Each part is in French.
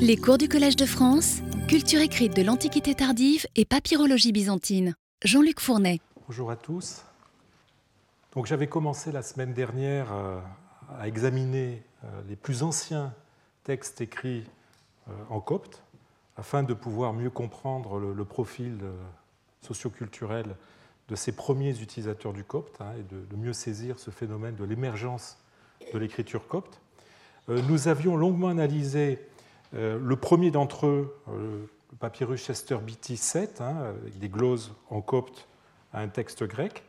Les cours du Collège de France, culture écrite de l'Antiquité tardive et papyrologie byzantine. Jean-Luc Fournet. Bonjour à tous. Donc j'avais commencé la semaine dernière euh, à examiner euh, les plus anciens textes écrits euh, en copte afin de pouvoir mieux comprendre le, profil socioculturel de ces premiers utilisateurs du copte hein, et de, mieux saisir ce phénomène de l'émergence de l'écriture copte. Nous avions longuement analysé le premier d'entre eux, euh, le papyrus Chester Beatty 7, hein, avec des gloses en copte à un texte grec.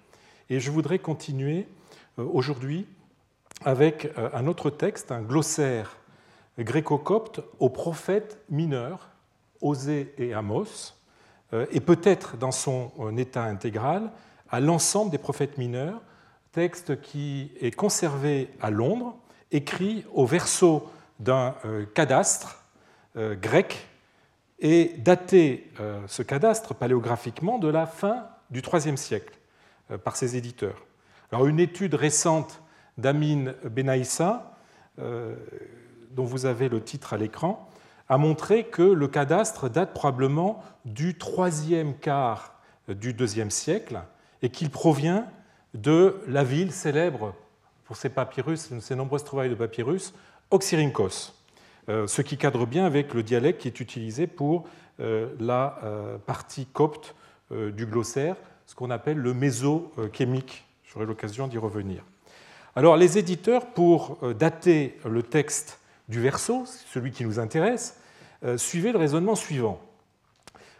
Et je voudrais continuer euh, aujourd'hui avec un autre texte, un glossaire gréco-copte aux prophètes mineurs, Osée et Amos, et peut-être dans son état intégral à l'ensemble des prophètes mineurs, texte qui est conservé à Londres, écrit au verso d'un cadastre euh, grec et daté euh, ce cadastre paléographiquement de la fin du IIIe siècle euh, par ses éditeurs. Alors une étude récente d'Amin Benaïssa, dont vous avez le titre à l'écran, a montré que le cadastre date probablement du troisième quart du IIe siècle et qu'il provient de la ville célèbre pour ses papyrus, ses nombreuses trouvailles de papyrus, Oxyrhynchos. Euh, ce qui cadre bien avec le dialecte qui est utilisé pour euh, la euh, partie copte du glossaire, ce qu'on appelle le méso-chémique. J'aurai l'occasion d'y revenir. Alors les éditeurs, pour dater le texte du verso, celui qui nous intéresse, suivaient le raisonnement suivant.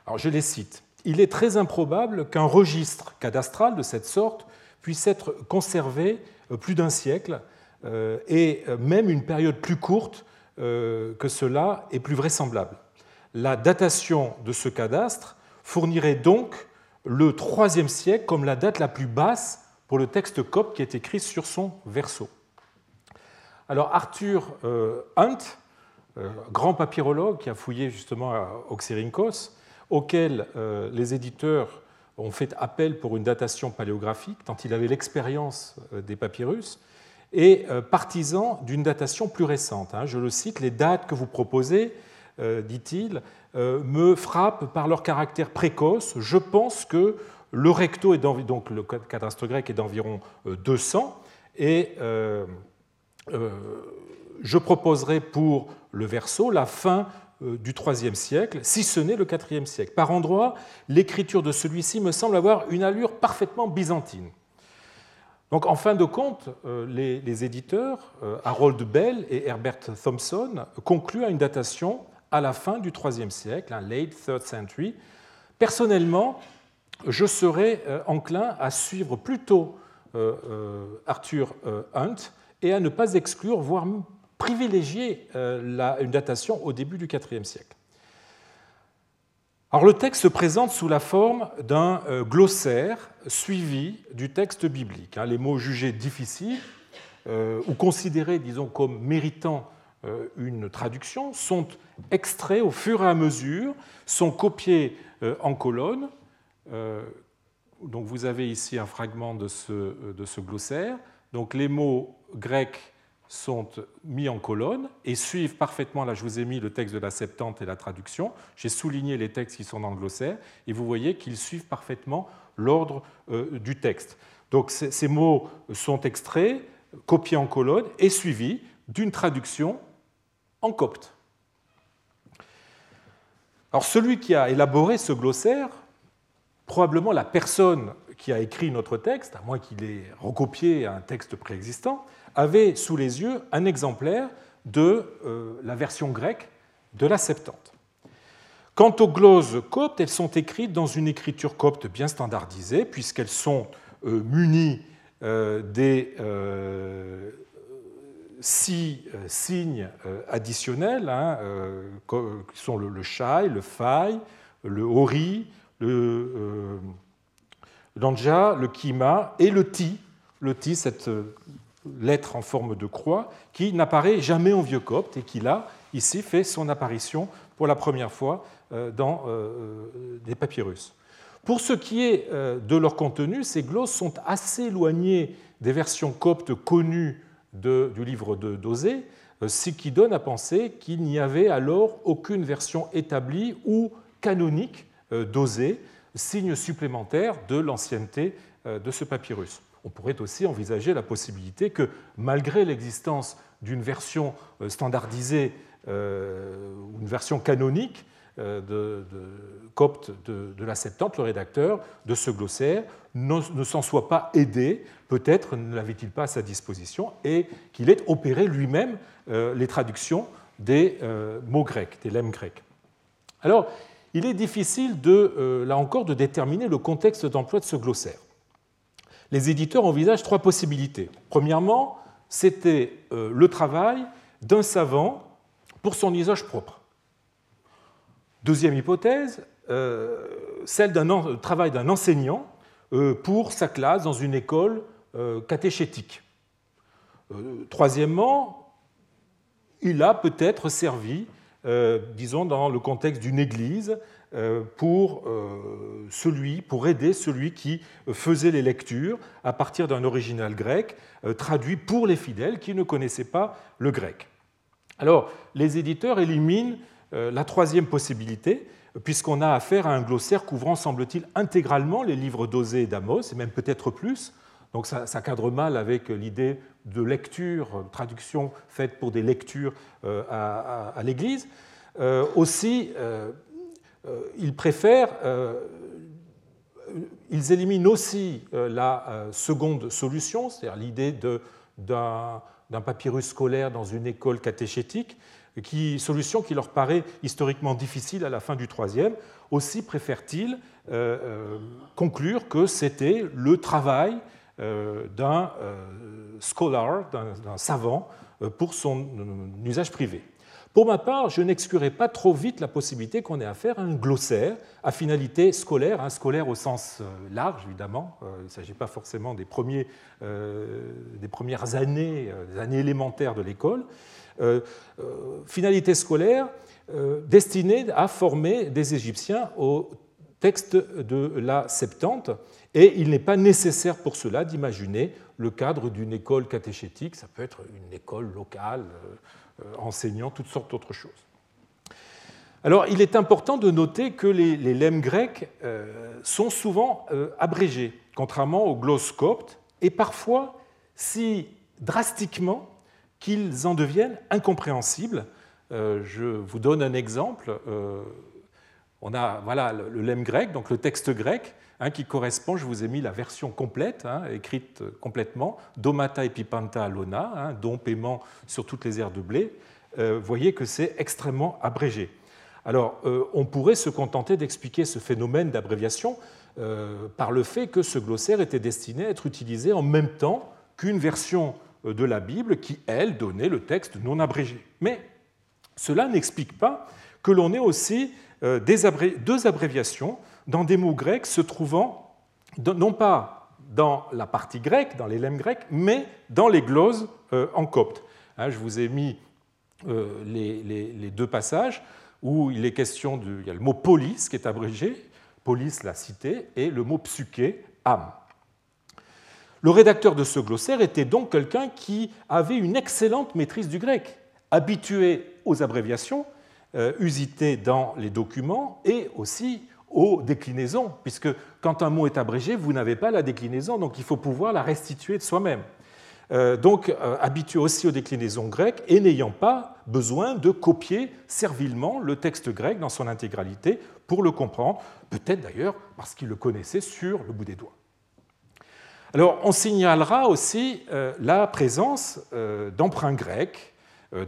Alors je les cite. Il est très improbable qu'un registre cadastral de cette sorte puisse être conservé plus d'un siècle et même une période plus courte que cela est plus vraisemblable. La datation de ce cadastre fournirait donc le IIIe siècle comme la date la plus basse pour le texte copte qui est écrit sur son verso. Alors Arthur euh, Hunt, euh, grand papyrologue qui a fouillé justement à Oxyrhynchos, auquel les éditeurs ont fait appel pour une datation paléographique, tant il avait l'expérience des papyrus, et euh, partisan d'une datation plus récente. Hein. Je le cite, les dates que vous proposez, euh, dit-il, euh, me frappent par leur caractère précoce. Je pense que le recto est donc le cadastre grec est d'environ 200 et je proposerai pour le verso la fin du IIIe siècle, si ce n'est le IVe siècle. Par endroits, l'écriture de celui-ci me semble avoir une allure parfaitement byzantine. Donc, en fin de compte, euh, les, éditeurs, euh, Harold Bell et Herbert Thompson, concluent à une datation à la fin du IIIe siècle, un late third century. Personnellement, je serais euh, enclin à suivre plutôt Arthur Hunt et à ne pas exclure, voire privilégier une datation au début du IVe siècle. Alors, le texte se présente sous la forme d'un euh, glossaire suivi du texte biblique. Hein. Les mots jugés difficiles euh, ou considérés, disons, comme méritant euh, une traduction sont extraits au fur et à mesure, sont copiés en colonnes. Donc vous avez ici un fragment de ce, de ce glossaire. Donc les mots grecs sont mis en colonne et suivent parfaitement, là je vous ai mis le texte de la Septante et la traduction, j'ai souligné les textes qui sont dans le glossaire, et vous voyez qu'ils suivent parfaitement l'ordre euh, du texte. Donc ces mots sont extraits, copiés en colonne et suivis d'une traduction en copte. Alors celui qui a élaboré ce glossaire, probablement la personne qui a écrit notre texte, à moins qu'il ait recopié un texte préexistant, avait sous les yeux un exemplaire de euh, la version grecque de la Septante. Quant aux gloses coptes, elles sont écrites dans une écriture copte bien standardisée, puisqu'elles sont euh, munies euh, des six signes additionnels, hein, qui sont le, shai, le fai, le hori, le l'anja, le kima et le ti. Le ti, cette lettre en forme de croix, qui n'apparaît jamais en vieux copte et qui, là, ici, fait son apparition pour la première fois euh, dans euh, euh, des papyrus. Pour ce qui est de leur contenu, ces glosses sont assez éloignées des versions coptes connues du livre de d'Osée, ce qui donne à penser qu'il n'y avait alors aucune version établie ou canonique d'Osée, signe supplémentaire de l'ancienneté de ce papyrus. On pourrait aussi envisager la possibilité que, malgré l'existence d'une version standardisée, une version canonique, euh, de, copte de, la Septante, le rédacteur de ce glossaire, ne, s'en soit pas aidé, peut-être ne l'avait-il pas à sa disposition, et qu'il ait opéré lui-même euh, les traductions des euh, mots grecs, des lemmes grecs. Alors, il est difficile, là encore, de déterminer le contexte d'emploi de ce glossaire. Les éditeurs envisagent trois possibilités. Premièrement, c'était le travail d'un savant pour son usage propre. Deuxième hypothèse, euh, celle d'un travail d'un enseignant euh, pour sa classe dans une école euh, catéchétique. Troisièmement, il a peut-être servi, disons, dans le contexte d'une église, pour, celui, pour aider celui qui faisait les lectures à partir d'un original grec traduit pour les fidèles qui ne connaissaient pas le grec. Alors, les éditeurs éliminent euh, la troisième possibilité, puisqu'on a affaire à un glossaire couvrant, semble-t-il, intégralement les livres d'Osée et d'Amos, et même peut-être plus. Donc ça, cadre mal avec l'idée de lecture, traduction faite pour des lectures euh, à, l'Église. Euh, aussi, ils préfèrent, ils éliminent aussi la seconde solution, c'est-à-dire l'idée d'un papyrus scolaire dans une école catéchétique, qui, solution qui leur paraît historiquement difficile à la fin du IIIe. Aussi préfèrent-ils euh, euh, conclure que c'était le travail euh, d'un scholar, d'un savant, pour son usage privé. Pour ma part, je n'exclurai pas trop vite la possibilité qu'on ait affaire à un glossaire à finalité scolaire, scolaire au sens large évidemment. Il ne s'agit pas forcément des, des premières années, élémentaires de l'école, euh, euh, finalité scolaire euh, destinée à former des Égyptiens au texte de la Septante. Et il n'est pas nécessaire pour cela d'imaginer le cadre d'une école catéchétique, ça peut être une école locale enseignant toutes sortes d'autres choses. Alors, il est important de noter que les, lemmes grecs sont souvent abrégés, contrairement aux glosses coptes, et parfois si drastiquement qu'ils en deviennent incompréhensibles. Euh, je vous donne un exemple. Euh, on a voilà, le lemme grec, donc le texte grec, hein, qui correspond, je vous ai mis la version complète, hein, écrite complètement, domata epipanta alona, hein, don paiement sur toutes les aires de blé. Euh, voyez que c'est extrêmement abrégé. Alors, on pourrait se contenter d'expliquer ce phénomène d'abréviation par le fait que ce glossaire était destiné à être utilisé en même temps qu'une version de la Bible qui, elle, donnait le texte non abrégé. Mais cela n'explique pas que l'on ait aussi euh, deux abréviations dans des mots grecs se trouvant non pas dans la partie grecque, dans les lemmes grecs, mais dans les gloses euh, en copte. Hein, je vous ai mis euh, les, deux passages où il est question le mot polis qui est abrégé, polis la cité, et le mot psyché, âme. Le rédacteur de ce glossaire était donc quelqu'un qui avait une excellente maîtrise du grec, habitué aux abréviations, euh, usitées dans les documents et aussi aux déclinaisons, puisque quand un mot est abrégé, vous n'avez pas la déclinaison, donc il faut pouvoir la restituer de soi-même. Euh, donc euh, habitué aussi aux déclinaisons grecques et n'ayant pas besoin de copier servilement le texte grec dans son intégralité pour le comprendre, peut-être d'ailleurs parce qu'il le connaissait sur le bout des doigts. Alors, on signalera aussi euh, la présence d'emprunts grecs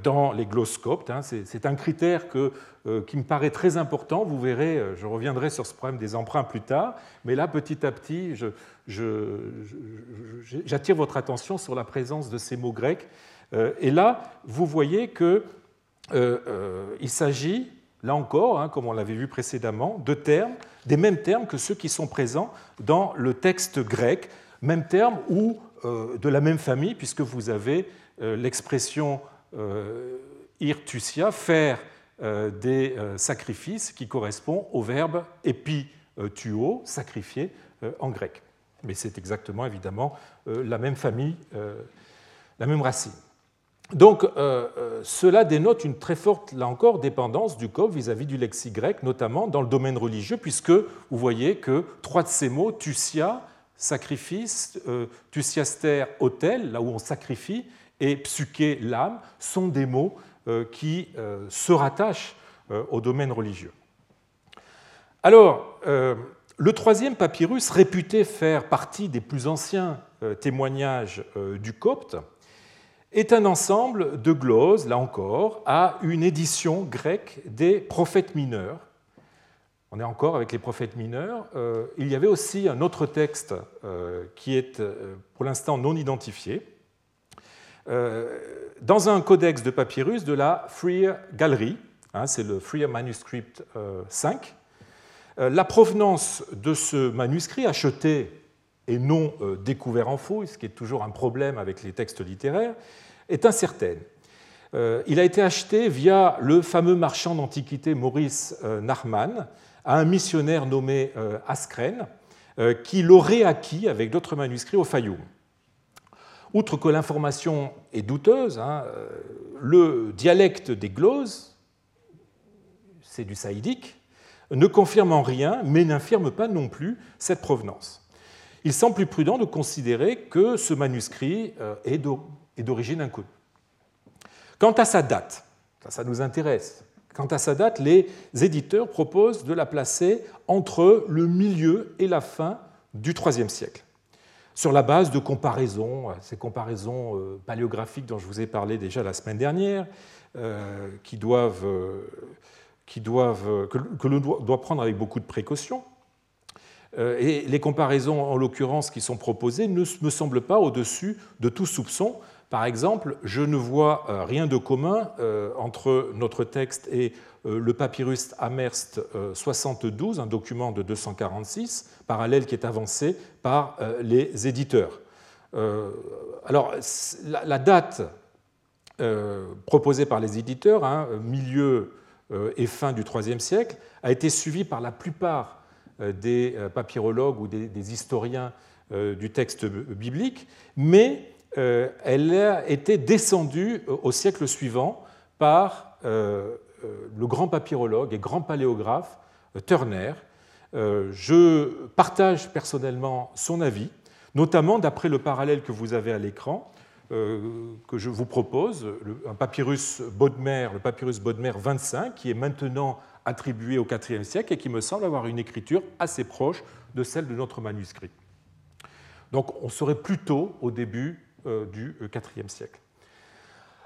dans les glosscoptes. Hein. C'est un critère qui me paraît très important. Vous verrez, je reviendrai sur ce problème des emprunts plus tard, mais là, petit à petit, j'attire votre attention sur la présence de ces mots grecs. Et là, vous voyez qu'il s'agit, là encore, hein, comme on l'avait vu précédemment, de termes, des mêmes termes que ceux qui sont présents dans le texte grec même terme ou euh, de la même famille, puisque vous avez euh, l'expression euh, irtusia, faire des sacrifices, qui correspond au verbe epituo, sacrifier en grec. Mais c'est exactement évidemment la même famille, la même racine. donc, cela dénote une très forte, là encore, dépendance du copte vis-à-vis du lexique grec, notamment dans le domaine religieux, puisque vous voyez que trois de ces mots, tusia, sacrifice, tusiaster, autel, là où on sacrifie, et psyché, l'âme, sont des mots qui se rattachent au domaine religieux. Alors, le troisième papyrus, réputé faire partie des plus anciens euh, témoignages euh, du copte, est un ensemble de gloses, là encore, à une édition grecque des prophètes mineurs. On est encore avec les prophètes mineurs. Euh, il y avait aussi un autre texte qui est pour l'instant non identifié, dans un codex de papyrus de la Freer Gallery, hein, c'est le Freer Manuscript 5, euh, la provenance de ce manuscrit acheté et non euh, découvert en faux, ce qui est toujours un problème avec les textes littéraires, est incertaine. Euh, il a été acheté via le fameux marchand d'antiquité Maurice Nachmann à un missionnaire nommé Askren, qui l'aurait acquis avec d'autres manuscrits au Fayoum. Outre que l'information est douteuse, hein, le dialecte des gloses, c'est du saïdique, ne confirme en rien, mais n'infirme pas non plus cette provenance. Il semble plus prudent de considérer que ce manuscrit euh, est d'origine inconnue. Quant à sa date, ça, nous intéresse. Quant à sa date, les éditeurs proposent de la placer entre le milieu et la fin du IIIe siècle, sur la base de comparaisons, ces comparaisons euh, paléographiques dont je vous ai parlé déjà la semaine dernière, euh, qui doivent doivent, que, l'on doit prendre avec beaucoup de précaution. Euh, et les comparaisons, en l'occurrence, qui sont proposées ne me semblent pas au-dessus de tout soupçon. Par exemple, je ne vois euh, rien de commun euh, entre notre texte et le papyrus Amerst 72, un document de 246, parallèle qui est avancé par les éditeurs. Alors, la date proposée par les éditeurs, hein, milieu euh, et fin du IIIe siècle, a été suivie par la plupart euh, des euh, papyrologues ou des historiens du texte biblique, mais elle a été descendue au siècle suivant par le grand papyrologue et grand paléographe Turner. Je partage personnellement son avis, notamment d'après le parallèle que vous avez à l'écran, euh, que je vous propose, un papyrus Bodmer, le papyrus Bodmer 25, qui est maintenant attribué au IVe siècle et qui me semble avoir une écriture assez proche de celle de notre manuscrit. Donc on serait plutôt au début euh, du IVe siècle.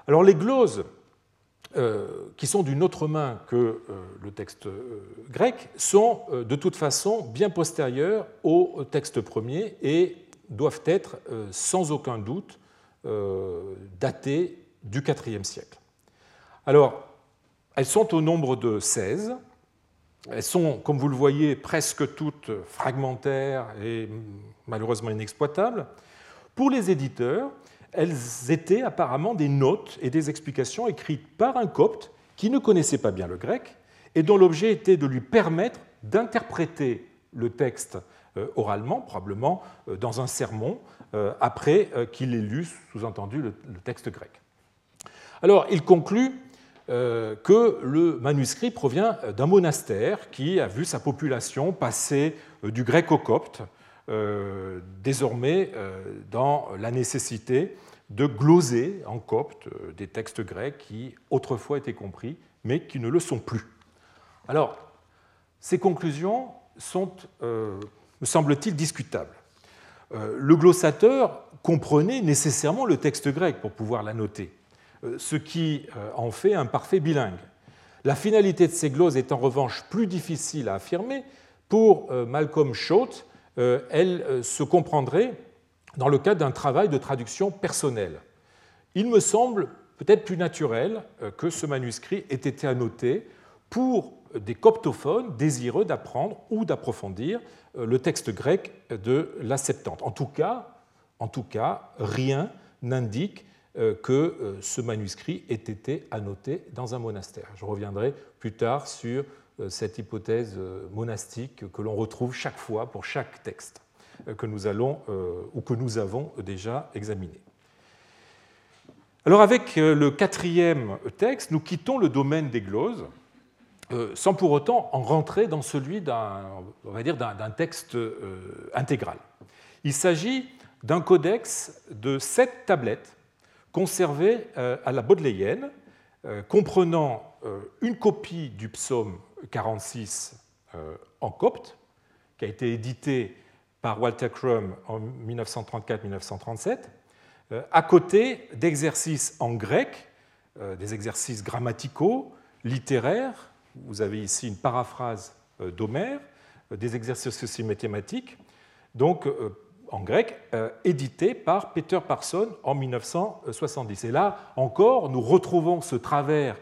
Alors les gloses, euh, qui sont d'une autre main que le texte grec, sont de toute façon bien postérieures au texte premier et doivent être sans aucun doute euh, datées du IVe siècle. Alors, elles sont au nombre de 16. Elles sont, comme vous le voyez, presque toutes fragmentaires et malheureusement inexploitables. Pour les éditeurs, elles étaient apparemment des notes et des explications écrites par un copte qui ne connaissait pas bien le grec et dont l'objet était de lui permettre d'interpréter le texte euh, oralement, probablement euh, dans un sermon, euh, après qu'il ait lu, sous-entendu, le texte grec. Alors, il conclut que le manuscrit provient d'un monastère qui a vu sa population passer du grec au copte, désormais dans la nécessité de gloser en copte des textes grecs qui autrefois étaient compris, mais qui ne le sont plus. Alors, ces conclusions sont, me semble-t-il, discutables. Euh, le glossateur comprenait nécessairement le texte grec pour pouvoir la noter, euh, ce qui euh, en fait un parfait bilingue. La finalité de ces glosses est en revanche plus difficile à affirmer. Pour Malcolm Schott, elle se comprendrait dans le cadre d'un travail de traduction personnelle. Il me semble peut-être plus naturel que ce manuscrit ait été annoté pour des coptophones désireux d'apprendre ou d'approfondir euh, le texte grec de la Septante. En tout cas, en tout cas rien n'indique euh, que euh, ce manuscrit ait été annoté dans un monastère. Je reviendrai plus tard sur cette hypothèse monastique que l'on retrouve chaque fois pour chaque texte que nous allons ou que nous avons déjà examiné. Alors avec le quatrième texte, nous quittons le domaine des gloses sans pour autant en rentrer dans celui d'un, d'un texte intégral. Il s'agit d'un codex de sept tablettes conservées à la Bodléienne, comprenant une copie du psaume 46 en copte, qui a été édité par Walter Crum en 1934-1937, euh, à côté d'exercices en grec, euh, des exercices grammaticaux, littéraires. Vous avez ici une paraphrase euh, d'Homère, des exercices aussi mathématiques, donc en grec, édités par Peter Parson en 1970. Et là encore, nous retrouvons ce travers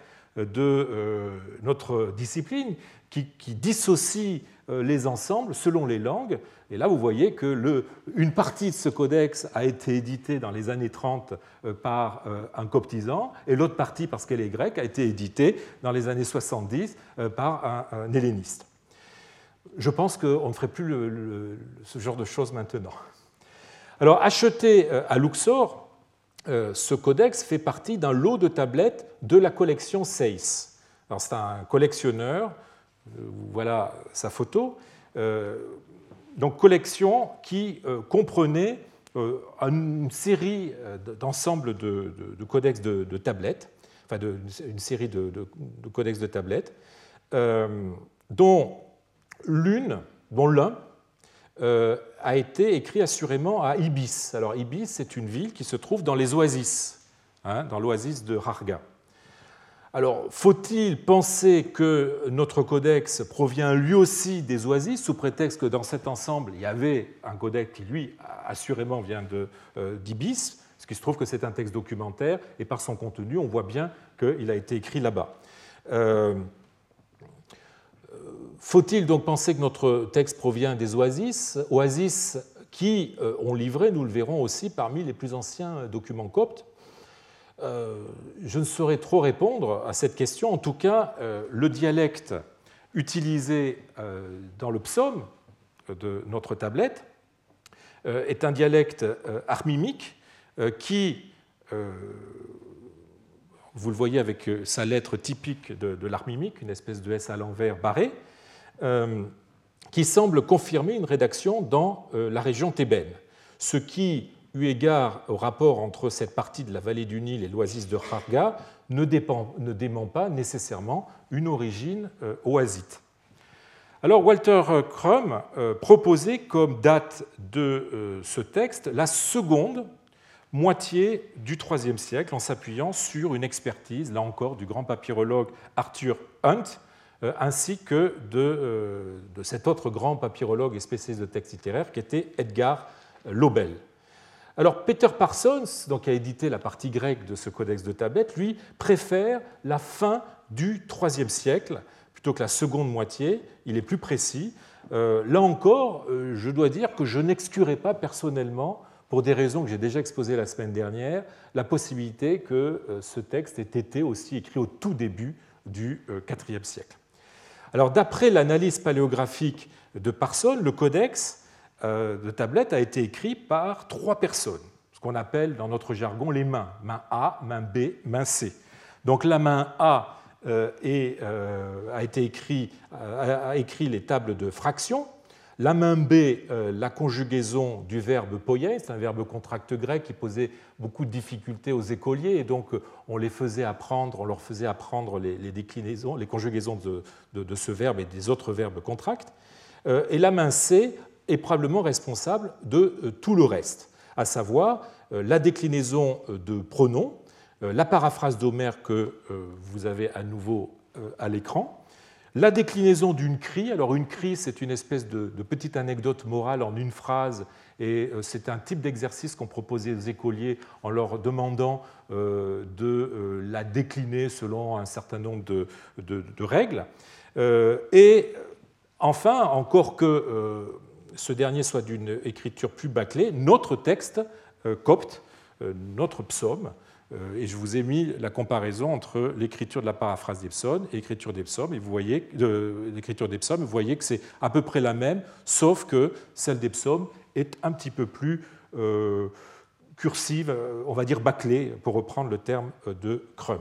de notre discipline qui, dissocie euh, les ensembles selon les langues. Et là, vous voyez que le, une partie de ce codex a été éditée dans les années 30 euh, par euh, un coptisant, et l'autre partie, parce qu'elle est grecque, a été éditée dans les années 70 par un, helléniste. Je pense qu'on ne ferait plus ce genre de choses maintenant. Alors, acheté à Luxor, ce codex fait partie d'un lot de tablettes de la collection Seyss. C'est un collectionneur euh, voilà sa photo. Euh, donc collection qui euh, comprenait une série d'ensembles de, codex de, tablettes, enfin une série de, codex de tablettes, dont l'une, dont l'un a été écrit assurément à Ibis. Alors Ibis, c'est une ville qui se trouve dans les oasis, hein, dans l'oasis de Harga. Alors, faut-il penser que notre codex provient lui aussi des oasis, sous prétexte que dans cet ensemble, il y avait un codex qui, lui, assurément vient euh, d'Ibis, ce qui se trouve que c'est un texte documentaire, et par son contenu, on voit bien qu'il a été écrit là-bas. Euh, faut-il donc penser que notre texte provient des oasis Oasis qui euh, ont livré, nous le verrons aussi, parmi les plus anciens documents coptes, euh, je ne saurais trop répondre à cette question. En tout cas, euh, le dialecte utilisé dans le psaume de notre tablette est un dialecte armimique qui, vous le voyez avec sa lettre typique de l'armimique, une espèce de S à l'envers barré, qui semble confirmer une rédaction dans la région thébaine, ce qui eu égard au rapport entre cette partie de la vallée du Nil et l'oasis de Kharga, ne, dément pas nécessairement une origine euh, oasite. Alors Walter Crum euh, proposait comme date de euh, ce texte la seconde moitié du IIIe siècle en s'appuyant sur une expertise, là encore, du grand papyrologue Arthur Hunt, ainsi que de, de, cet autre grand papyrologue et spécialiste de textes littéraires qui était Edgar Lobel. Alors Peter Parsons, donc, qui a édité la partie grecque de ce codex de Tabet, lui préfère la fin du IIIe siècle plutôt que la seconde moitié. Il est plus précis. Euh, là encore, euh, je dois dire que je n'exclurai pas personnellement, pour des raisons que j'ai déjà exposées la semaine dernière, la possibilité que euh, ce texte ait été aussi écrit au tout début du IVe siècle. Alors d'après l'analyse paléographique de Parsons, le codex euh, de tablette a été écrit par trois personnes, ce qu'on appelle dans notre jargon les mains, main A, main B, main C. Donc la main A euh, euh, a, écrit, a écrit les tables de fraction, la main B, la conjugaison du verbe poyer, c'est un verbe contracte grec qui posait beaucoup de difficultés aux écoliers, et donc on les faisait apprendre, on leur faisait apprendre les, déclinaisons, les conjugaisons de, ce verbe et des autres verbes contractes. Et la main C est probablement responsable de euh, tout le reste, à savoir euh, la déclinaison euh, de pronoms, la paraphrase d'Homère que vous avez à nouveau à l'écran, la déclinaison d'une cri. Alors une cri, c'est une espèce de, petite anecdote morale en une phrase, et c'est un type d'exercice qu'on proposait aux écoliers en leur demandant de la décliner selon un certain nombre de, règles. Et enfin, encore que ce dernier soit d'une écriture plus bâclée, notre texte euh, copte, euh, notre psaume, euh, et je vous ai mis la comparaison entre l'écriture de la paraphrase des psaumes et l'écriture des psaumes, et vous voyez, psaumes, vous voyez que c'est à peu près la même, sauf que celle des psaumes est un petit peu plus cursive, on va dire bâclée, pour reprendre le terme de Crum.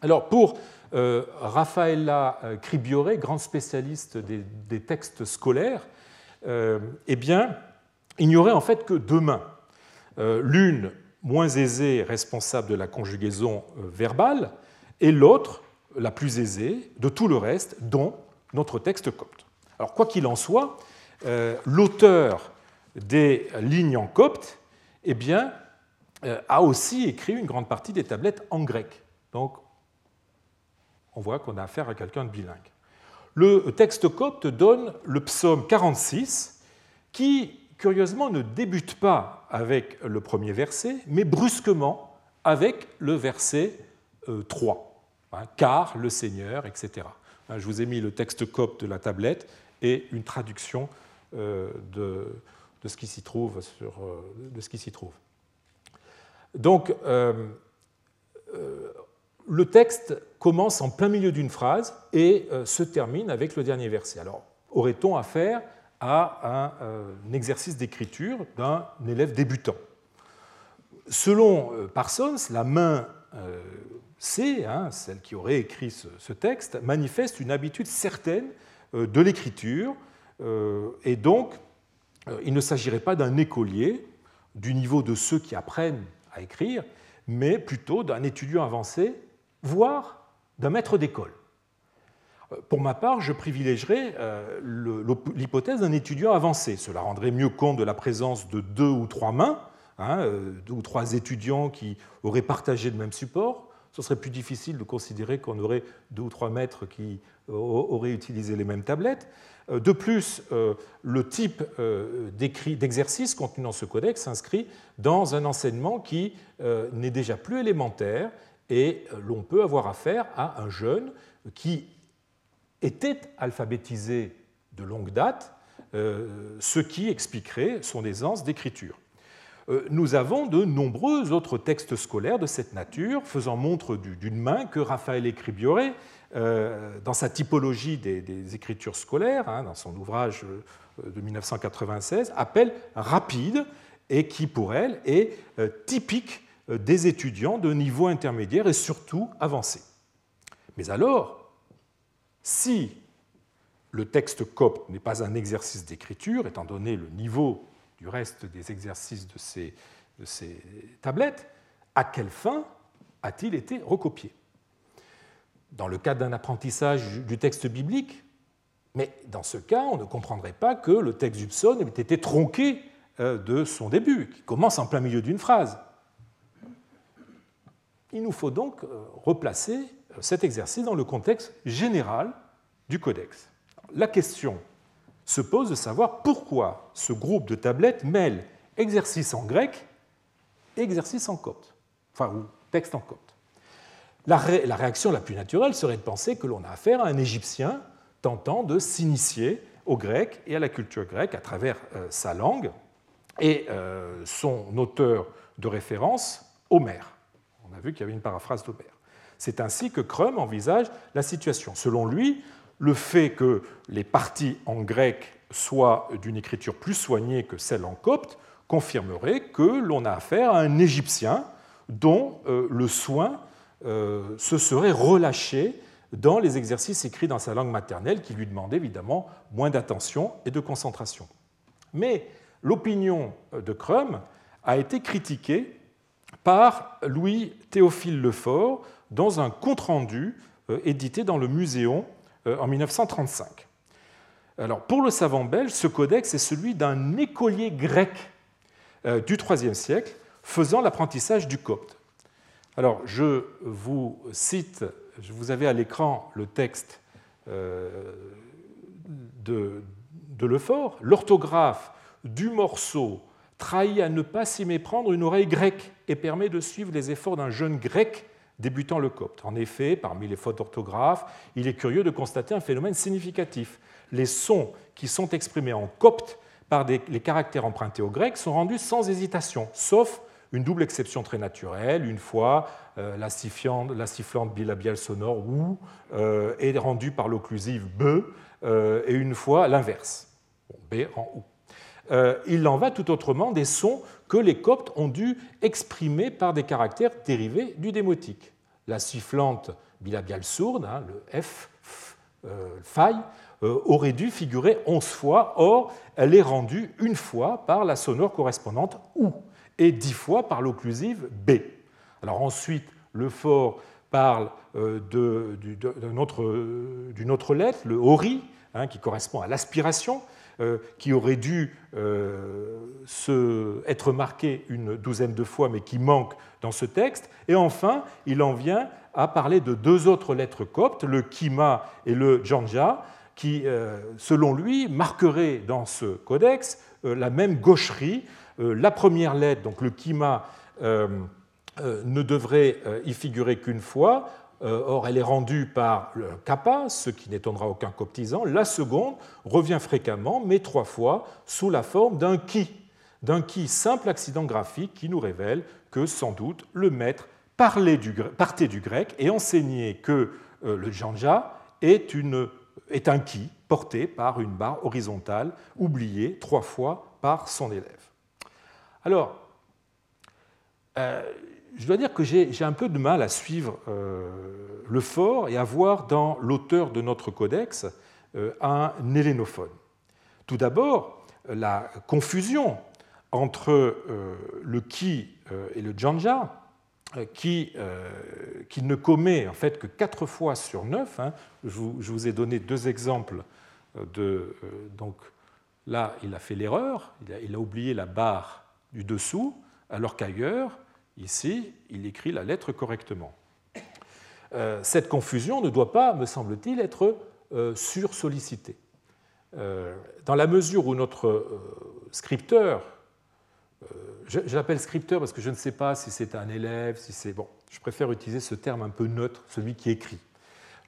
Alors pour Raffaella Cribiore, grande spécialiste des, textes scolaires, eh bien, il n'y aurait en fait que deux mains. L'une moins aisée, responsable de la conjugaison verbale, et l'autre, la plus aisée, de tout le reste, dont notre texte copte. Alors, quoi qu'il en soit, euh, l'auteur des lignes en copte eh bien, euh, a aussi écrit une grande partie des tablettes en grec. Donc, on voit qu'on a affaire à quelqu'un de bilingue. Le texte copte donne le psaume 46, qui, curieusement, ne débute pas avec le premier verset, mais brusquement avec le verset 3, euh, hein, car le Seigneur, etc. Hein, je vous ai mis le texte copte de la tablette et une traduction euh, de, ce qui s'y trouve. Sur, euh, de ce qui s'y trouve. Donc, le texte commence en plein milieu d'une phrase et se termine avec le dernier verset. Alors, aurait-on affaire à un, exercice d'écriture d'un élève débutant Selon Parsons, la main C, hein, celle qui aurait écrit ce, texte, manifeste une habitude certaine euh, de l'écriture, euh, et donc euh, il ne s'agirait pas d'un écolier du niveau de ceux qui apprennent à écrire, mais plutôt d'un étudiant avancé, voire d'un maître d'école. Pour ma part, je privilégierais l'hypothèse d'un étudiant avancé. Cela rendrait mieux compte de la présence de deux ou trois mains, hein, deux ou trois étudiants qui auraient partagé le même support, ce serait plus difficile de considérer qu'on aurait deux ou trois maîtres qui euh, auraient utilisé les mêmes tablettes. Euh, de plus, euh, le type d'exercice contenu dans ce codex s'inscrit dans un enseignement qui n'est déjà plus élémentaire et l'on peut avoir affaire à un jeune qui était alphabétisé de longue date, ce qui expliquerait son aisance d'écriture. Euh, nous avons de nombreux autres textes scolaires de cette nature, faisant montre d'une main que Raphaël Écribiore, euh, dans sa typologie des, écritures scolaires, hein, dans son ouvrage euh, de 1996, appelle rapide et qui, pour elle, est typique des étudiants de niveau intermédiaire et surtout avancé. Mais alors, si le texte copte n'est pas un exercice d'écriture, étant donné le niveau du reste des exercices de ces, tablettes, à quelle fin a-t-il été recopié? Dans le cadre d'un apprentissage du texte biblique, mais dans ce cas, on ne comprendrait pas que le texte du psaume ait été tronqué euh, de son début, qui commence en plein milieu d'une phrase. Il nous faut donc euh, replacer cet exercice dans le contexte général du codex. La question se pose de savoir pourquoi ce groupe de tablettes mêle exercice en grec et exercice en copte, enfin, ou texte en copte. La, réaction la plus naturelle serait de penser que l'on a affaire à un Égyptien tentant de s'initier au grec et à la culture grecque à travers euh, sa langue et euh, son auteur de référence, Homère. On a vu qu'il y avait une paraphrase d'Homère. C'est ainsi que Crum envisage la situation. Selon lui, le fait que les parties en grec soient d'une écriture plus soignée que celle en copte confirmerait que l'on a affaire à un Égyptien dont euh, le soin euh, se serait relâché dans les exercices écrits dans sa langue maternelle, qui lui demandaient évidemment moins d'attention et de concentration. Mais l'opinion de Crum a été critiquée par Louis Théophile Lefort dans un compte-rendu euh, édité dans le Muséon euh, en 1935. Alors, pour le savant belge, ce codex est celui d'un écolier grec euh, du IIIe siècle faisant l'apprentissage du copte. Alors, je vous cite, vous avez à l'écran le texte de, de Lefort. L'orthographe du morceau trahit à ne pas s'y méprendre une oreille grecque et permet de suivre les efforts d'un jeune grec débutant le copte. En effet, parmi les fautes d'orthographe, il est curieux de constater un phénomène significatif. Les sons qui sont exprimés en copte par les caractères empruntés au grec sont rendus sans hésitation, sauf une double exception très naturelle. Une fois, euh, la, sifflante, bilabiale sonore ou euh, est rendue par l'occlusive be, euh, et une fois l'inverse, b en ou. il en va tout autrement des sons que les Coptes ont dû exprimer par des caractères dérivés du démotique. La sifflante bilabiale sourde, hein, le F, F faille, aurait dû figurer 11 fois, or elle est rendue une fois par la sonore correspondante OU et 10 fois par l'occlusive B. Alors ensuite, le fort parle euh, d'une autre, lettre, le ori, hein, qui correspond à l'aspiration, euh, qui aurait dû euh, être marqué une douzaine de fois, mais qui manque dans ce texte. Et enfin, il en vient à parler de deux autres lettres coptes, le kima et le janja, qui, selon lui, marqueraient dans ce codex la même gaucherie. La première lettre, donc le kima, euh, ne devrait euh, y figurer qu'une fois. Euh, or, elle est rendue par kappa, ce qui n'étonnera aucun coptisant. La seconde revient fréquemment, mais trois fois, sous la forme d'un qui, d'un qui simple accident graphique qui nous révèle que, sans doute, le maître parlait du, partait du grec et enseignait que le janja est, un qui porté par une barre horizontale, oubliée trois fois par son élève. Alors, je dois dire que j'ai un peu de mal à suivre euh, le fort et à voir dans l'auteur de notre codex euh, un hélénophone. Tout d'abord, la confusion entre euh, le ki et le janja, qui, qui, ne commet en fait que quatre fois sur neuf. Hein. Je, vous, ai donné deux exemples donc là, il a fait l'erreur, il a oublié la barre du dessous, alors qu'ailleurs, Ici, il écrit la lettre correctement. Euh, cette confusion ne doit pas, me semble-t-il, être euh, sursollicitée. Euh, dans la mesure où notre scripteur, je, l'appelle scripteur parce que je ne sais pas si c'est un élève, si c'est... Bon, je préfère utiliser ce terme un peu neutre, celui qui écrit.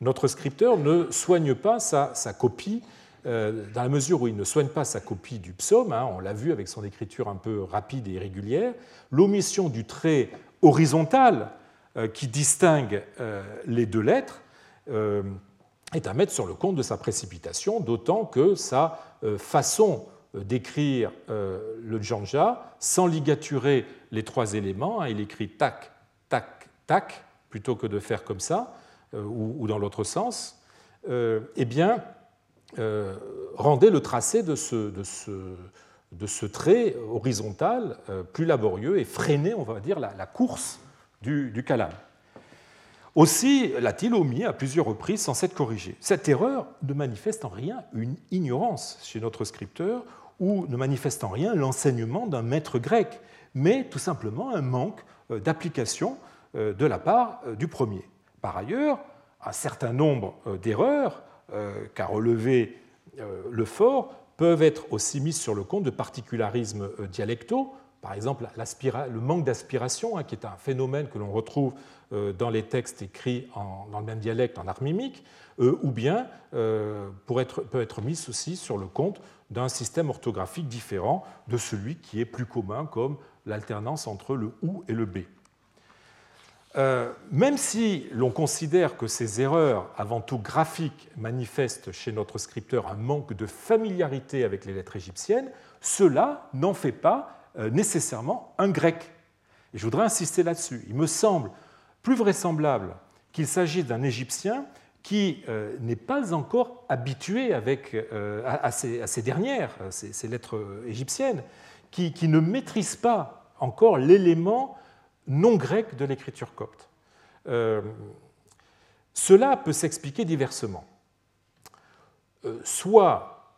Notre scripteur ne soigne pas sa, copie dans la mesure où il ne soigne pas sa copie du psaume, hein, on l'a vu avec son écriture un peu rapide et irrégulière, l'omission du trait horizontal euh, qui distingue euh, les deux lettres est à mettre sur le compte de sa précipitation, d'autant que sa façon d'écrire le janja, sans ligaturer les trois éléments, hein, il écrit tac, tac, tac, plutôt que de faire comme ça, ou, dans l'autre sens, eh bien, euh, rendait le tracé de ce, de ce, de ce trait horizontal euh, plus laborieux et freinait, on va dire, la, course du, du calame. Aussi l'a-t-il omis à plusieurs reprises sans s'être corrigé. Cette erreur ne manifeste en rien une ignorance chez notre scripteur ou ne manifeste en rien l'enseignement d'un maître grec, mais tout simplement un manque euh, d'application de la part du premier. Par ailleurs, un certain nombre d'erreurs qu'a relevé euh, le fort peuvent être aussi mises sur le compte de particularismes euh, dialectaux, par exemple le manque d'aspiration, hein, qui est un phénomène que l'on retrouve dans les textes écrits dans le même dialecte en art mimique, ou bien peut être mis aussi sur le compte d'un système orthographique différent de celui qui est plus commun, comme l'alternance entre le OU et le B. Euh, même si l'on considère que ces erreurs, avant tout graphiques, manifestent chez notre scripteur un manque de familiarité avec les lettres égyptiennes, cela n'en fait pas euh, nécessairement un grec. Et je voudrais insister là-dessus. Il me semble plus vraisemblable qu'il s'agisse d'un Égyptien qui euh, n'est pas encore habitué avec, à, ces, dernières, ces, lettres égyptiennes, qui, qui ne maîtrise pas encore l'élément non grec de l'écriture copte. Euh, cela peut s'expliquer diversement. Euh, soit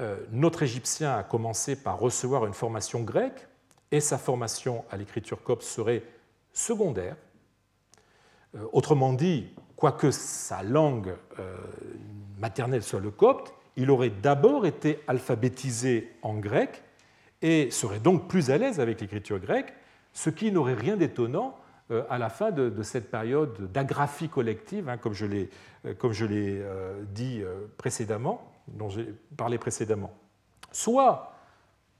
euh, notre Égyptien a commencé par recevoir une formation grecque et sa formation à l'écriture copte serait secondaire. autrement dit, quoique sa langue maternelle soit le copte, il aurait d'abord été alphabétisé en grec et serait donc plus à l'aise avec l'écriture grecque, ce qui n'aurait rien d'étonnant euh, à la fin de, cette période d'agraphie collective, hein, comme je l'ai euh, euh, dit précédemment, dont j'ai parlé précédemment. Soit,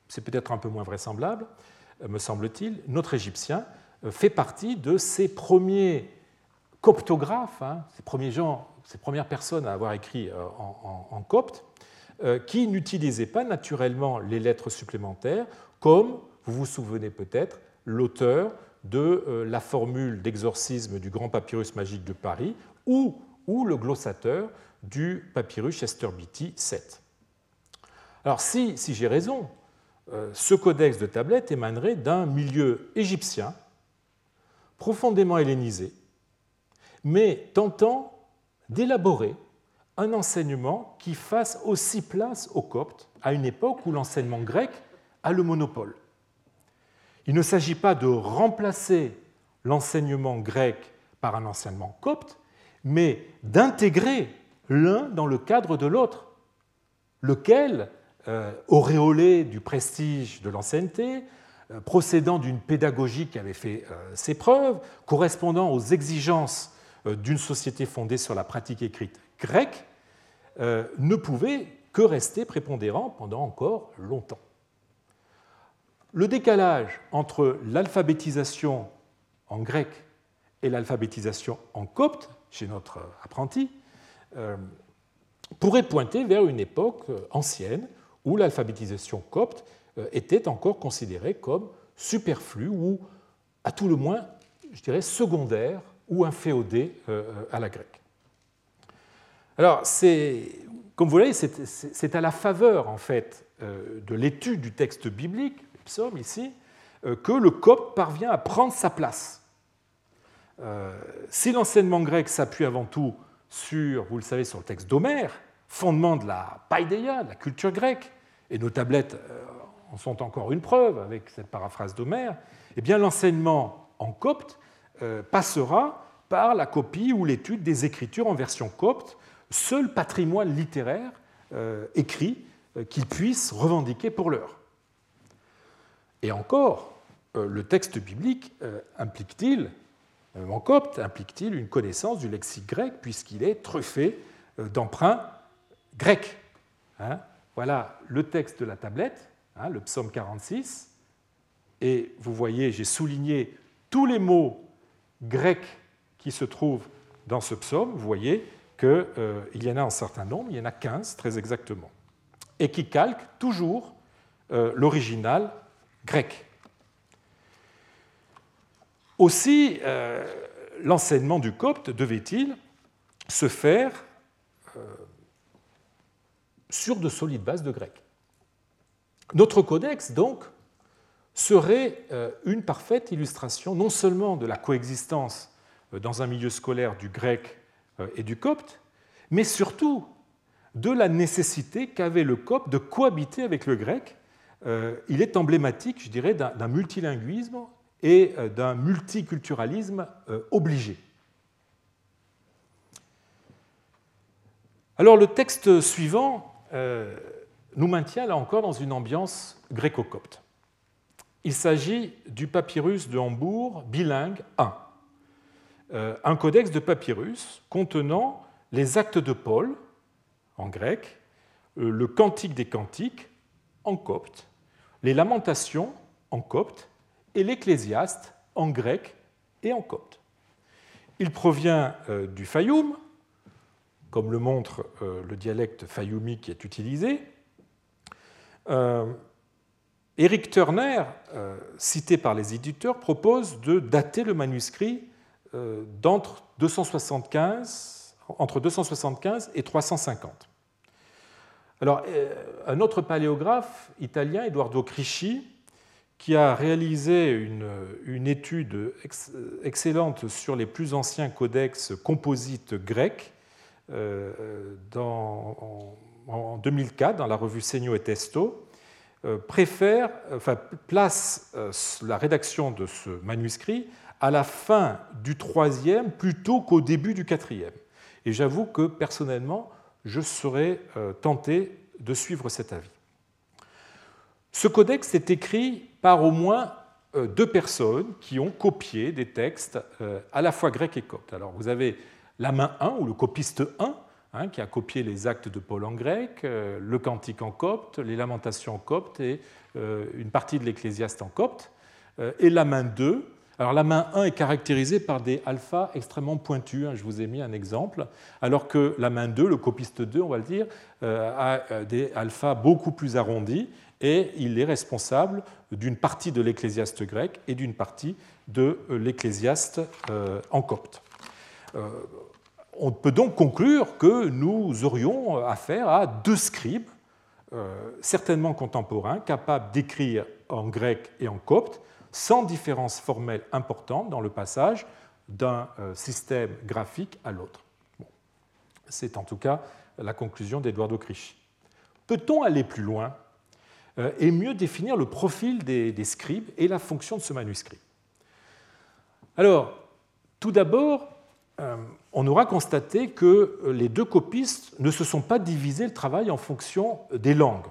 c'est peut-être un peu moins vraisemblable, me semble-t-il, notre Égyptien fait partie de ces premiers coptographes, hein, ces premiers gens, ces premières personnes à avoir écrit en, copte, qui n'utilisaient pas naturellement les lettres supplémentaires, comme, vous vous souvenez peut-être, l'auteur de la formule d'exorcisme du grand papyrus magique de Paris ou, le glossateur du papyrus Chester Beatty 7. Alors si, si j'ai raison, ce codex de tablette émanerait d'un milieu égyptien profondément hellénisé, mais tentant d'élaborer un enseignement qui fasse aussi place aux Coptes à une époque où l'enseignement grec a le monopole. Il ne s'agit pas de remplacer l'enseignement grec par un enseignement copte, mais d'intégrer l'un dans le cadre de l'autre, lequel, euh, auréolé du prestige de l'ancienneté, euh, procédant d'une pédagogie qui avait fait euh, ses preuves, correspondant aux exigences d'une société fondée sur la pratique écrite grecque, ne pouvait que rester prépondérant pendant encore longtemps. Le décalage entre l'alphabétisation en grec et l'alphabétisation en copte chez notre apprenti pourrait pointer vers une époque ancienne où l'alphabétisation copte euh, était encore considéré comme superflu ou, à tout le moins, je dirais, secondaire ou inféodé euh, à la grecque. Alors, comme vous voyez, c'est à la faveur, en fait, euh, de l'étude du texte biblique, psaume ici, que le copte parvient à prendre sa place. Si l'enseignement grec s'appuie avant tout sur, vous le savez, sur le texte d'Homère, fondement de la païdéia, de la culture grecque, et nos tablettes en sont encore une preuve avec cette paraphrase d'Homère, eh bien l'enseignement en copte euh, passera par la copie ou l'étude des écritures en version copte, seul patrimoine littéraire euh, écrit euh, qu'ils puissent revendiquer pour l'heure. Et encore, le texte biblique implique-t-il, même en copte, implique-t-il une connaissance du lexique grec puisqu'il est truffé d'emprunts grecs hein? Voilà le texte de la tablette Hein, le psaume 46. Et vous voyez, j'ai souligné tous les mots grecs qui se trouvent dans ce psaume. Vous voyez qu'il euh, y en a un certain nombre, il y en a 15 très exactement, et qui calquent toujours euh, l'original grec. Aussi, euh, l'enseignement du copte devait-il se faire sur de solides bases de grec notre codex, donc, serait euh, une parfaite illustration non seulement de la coexistence euh, dans un milieu scolaire du grec euh, et du copte, mais surtout de la nécessité qu'avait le copte de cohabiter avec le grec. Il est emblématique, je dirais, d'un multilinguisme et d'un multiculturalisme obligé. Alors le texte suivant nous maintient là encore dans une ambiance gréco-copte. Il s'agit du papyrus de Hambourg bilingue 1, euh, un codex de papyrus contenant les actes de Paul en grec, euh, le cantique des cantiques en copte, les lamentations en copte et l'ecclésiaste en grec et en copte. Il provient euh, du Fayoum, comme le montre le dialecte fayoumi qui est utilisé, euh, Eric Turner, euh, cité par les éditeurs, propose de dater le manuscrit euh, entre 275 et 350. Alors, un autre paléographe italien, Eduardo Crisci, qui a réalisé une, étude excellente sur les plus anciens codex composites grecs dans, en 2004 dans la revue Segno et Testo, euh, préfère, enfin, place euh, la rédaction de ce manuscrit à la fin du troisième plutôt qu'au début du quatrième. Et j'avoue que personnellement, je serais euh, tenté de suivre cet avis. Ce codex est écrit par au moins deux personnes qui ont copié des textes à la fois grecs et coptes. Alors vous avez la main 1 ou le copiste 1 Hein, qui a copié les actes de Paul en grec, euh, le cantique en copte, les lamentations en copte et euh, une partie de l'ecclésiaste en copte, euh, et la main 2 Alors la main 1 est caractérisée par des alphas extrêmement pointus, hein, je vous ai mis un exemple, alors que la main 2, le copiste 2, on va le dire, euh, a euh, des alphas beaucoup plus arrondis et il est responsable d'une partie de l'ecclésiaste grec et d'une partie de euh, l'ecclésiaste en copte. On peut donc conclure que nous aurions affaire à deux scribes, certainement contemporains, capables d'écrire en grec et en copte, sans différence formelle importante dans le passage d'un euh, système graphique à l'autre. C'est en tout cas la conclusion d'Eduardo Crisci. Peut-on aller plus loin euh, et mieux définir le profil des, scribes et la fonction de ce manuscrit? Alors, tout d'abord, euh, on aura constaté que les deux copistes ne se sont pas divisés le travail en fonction des langues.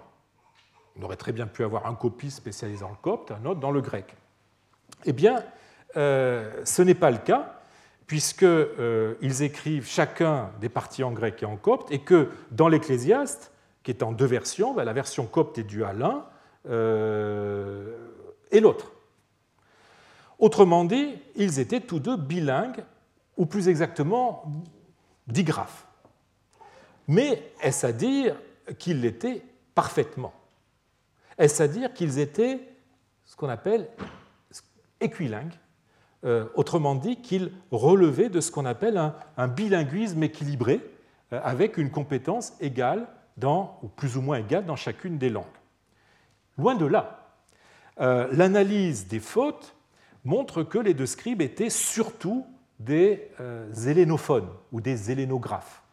On aurait très bien pu avoir un copiste spécialisé dans le copte, un autre dans le grec. Eh bien, euh, ce n'est pas le cas, puisqu'ils euh, écrivent chacun des parties en grec et en copte, et que dans l'Ecclésiaste, qui est en deux versions, ben, la version copte est due à l'un euh, et l'autre. Autrement dit, ils étaient tous deux bilingues, ou plus exactement digraphes. Mais est-ce à dire qu'ils l'étaient parfaitement? Est-ce à dire qu'ils étaient ce qu'on appelle équilingue, euh, autrement dit qu'il relevait de ce qu'on appelle un, bilinguisme équilibré, euh, avec une compétence égale dans, ou plus ou moins égale dans chacune des langues. Loin de là, euh, l'analyse des fautes montre que les deux scribes étaient surtout des zélénophones ou des zélénographes.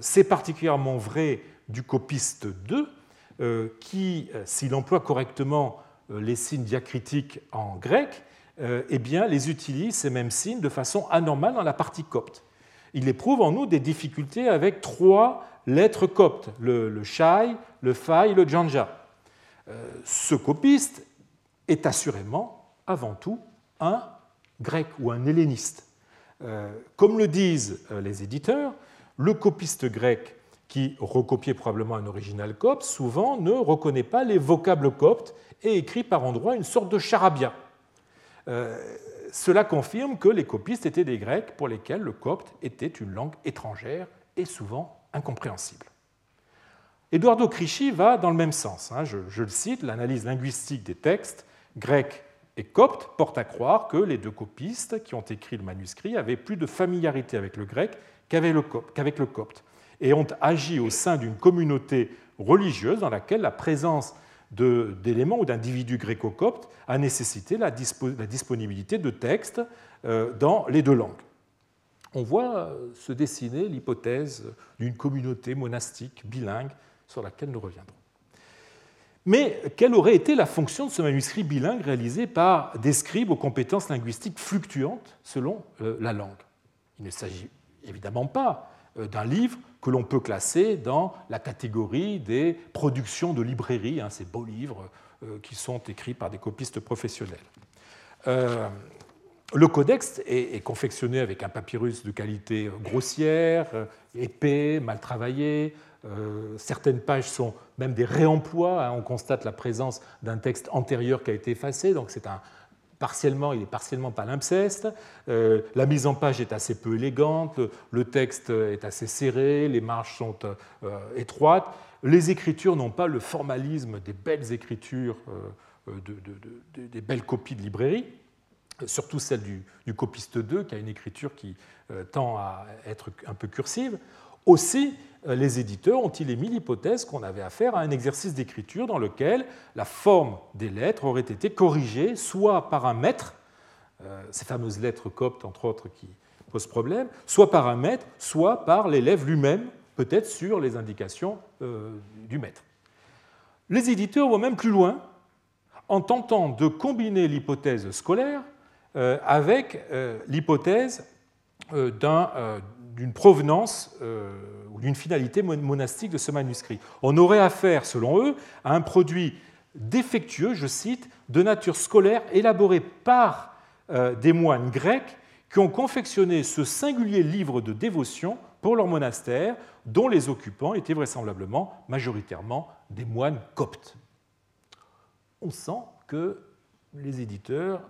C'est particulièrement vrai du copiste 2, qui, s'il emploie correctement les signes diacritiques en grec, euh, eh bien, les utilise ces mêmes signes de façon anormale dans la partie copte. Il éprouve en nous des difficultés avec trois lettres coptes, le, shai, le fai, le janja. Euh, ce copiste est assurément avant tout un grec ou un helléniste. Comme le disent les éditeurs, le copiste grec qui recopiait probablement un original copte, souvent ne reconnaît pas les vocables coptes et écrit par endroits une sorte de charabia. Euh, cela confirme que les copistes étaient des Grecs pour lesquels le copte était une langue étrangère et souvent incompréhensible. Eduardo Crisci va dans le même sens. Hein. je, je, le cite, l'analyse linguistique des textes grecs et coptes porte à croire que les deux copistes qui ont écrit le manuscrit avaient plus de familiarité avec le grec qu'avec le copte et ont agi au sein d'une communauté religieuse dans laquelle la présence d'éléments ou d'individus gréco-coptes a nécessité la, disponibilité de textes euh, dans les deux langues. On voit euh, se dessiner l'hypothèse d'une communauté monastique bilingue sur laquelle nous reviendrons. Mais quelle aurait été la fonction de ce manuscrit bilingue réalisé par des scribes aux compétences linguistiques fluctuantes selon euh, la langue? Il ne s'agit évidemment pas d'un livre que l'on peut classer dans la catégorie des productions de librairie, hein, ces beaux livres euh, qui sont écrits par des copistes professionnels. Euh, le codex est, confectionné avec un papyrus de qualité grossière, euh, épais, mal travaillé. certaines pages sont même des réemplois. Hein. on constate la présence d'un texte antérieur qui a été effacé, donc c'est un, partiellement, il est partiellement palimpseste. Euh, la mise en page est assez peu élégante, le texte est assez serré, les marges sont euh, étroites. Les écritures n'ont pas le formalisme des belles écritures, euh, des belles copies de librairie, surtout celle du, du, copiste 2, qui a une écriture qui tend à être un peu cursive. Aussi, euh, les éditeurs ont-ils émis l'hypothèse qu'on avait affaire à un exercice d'écriture dans lequel la forme des lettres aurait été corrigée soit par un maître, euh, ces fameuses lettres coptes entre autres qui posent problème, soit par un maître, soit par l'élève lui-même, peut-être sur les indications euh, du maître. Les éditeurs vont même plus loin en tentant de combiner l'hypothèse scolaire avec l'hypothèse d'une provenance d'une finalité monastique de ce manuscrit. On aurait affaire, selon eux, à un produit défectueux, je cite, de nature scolaire élaboré par euh, des moines grecs qui ont confectionné ce singulier livre de dévotion pour leur monastère, dont les occupants étaient vraisemblablement majoritairement des moines coptes. On sent que les éditeurs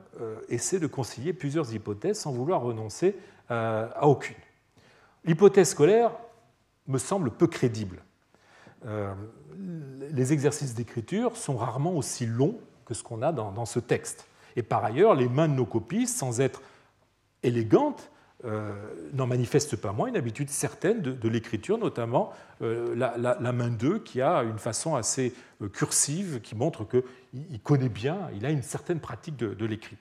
essaient de concilier plusieurs hypothèses sans vouloir renoncer à aucune. L'hypothèse scolaire me semble peu crédible. les exercices d'écriture sont rarement aussi longs que ce qu'on a dans, ce texte. Et par ailleurs, les mains de nos copistes, sans être élégantes, euh, n'en manifestent pas moins une habitude certaine de, l'écriture, notamment euh, la, main 2 qui a une façon assez euh, cursive qui montre qu'il connaît bien, il a une certaine pratique de, l'écrit.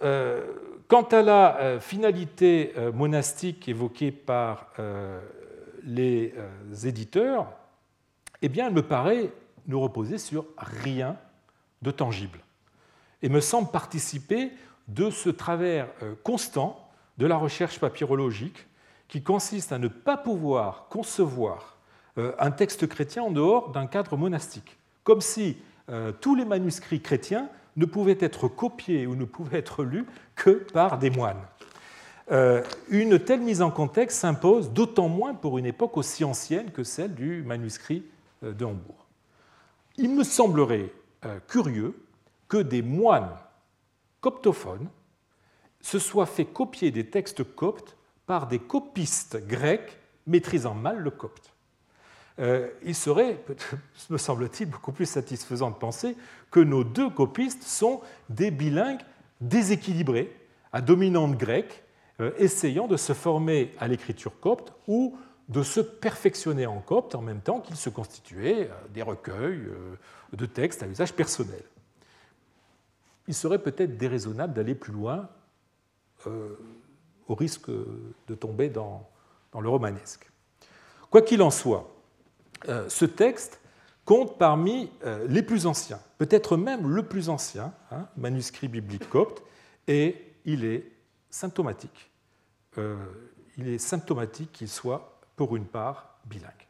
Quant à la finalité monastique évoquée par les éditeurs, eh elle me paraît ne reposer sur rien de tangible et me semble participer de ce travers euh, constant de la recherche papyrologique qui consiste à ne pas pouvoir concevoir euh, un texte chrétien en dehors d'un cadre monastique, comme si euh, tous les manuscrits chrétiens ne pouvaient être copiés ou ne pouvaient être lus que par des moines. Une telle mise en contexte s'impose d'autant moins pour une époque aussi ancienne que celle du manuscrit de Hambourg. Il me semblerait curieux que des moines coptophones se soient fait copier des textes coptes par des copistes grecs maîtrisant mal le copte. Euh, il serait, me semble-t-il, beaucoup plus satisfaisant de penser que nos deux copistes sont des bilingues déséquilibrés, à dominante grecque, euh, essayant de se former à l'écriture copte ou de se perfectionner en copte en même temps qu'ils se constituaient euh, des recueils de textes à usage personnel il serait peut-être déraisonnable d'aller plus loin au risque de tomber dans, le romanesque. Quoi qu'il en soit, ce texte compte parmi euh, les plus anciens, peut-être même le plus ancien hein, manuscrit biblique copte, et il est symptomatique. il est symptomatique qu'il soit, pour une part, bilingue.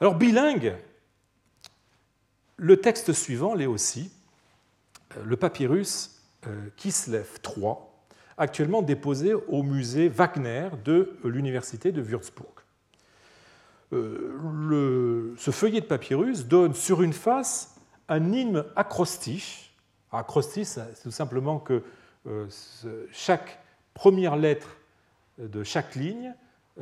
Alors, bilingue, le texte suivant l'est aussi, le papyrus euh, Kislev III, actuellement déposé au musée Wagner de l'université de Würzburg. Euh, ce feuillet de papyrus donne sur une face un hymne acrostiche. Acrostiche, c'est tout simplement que euh, chaque première lettre de chaque ligne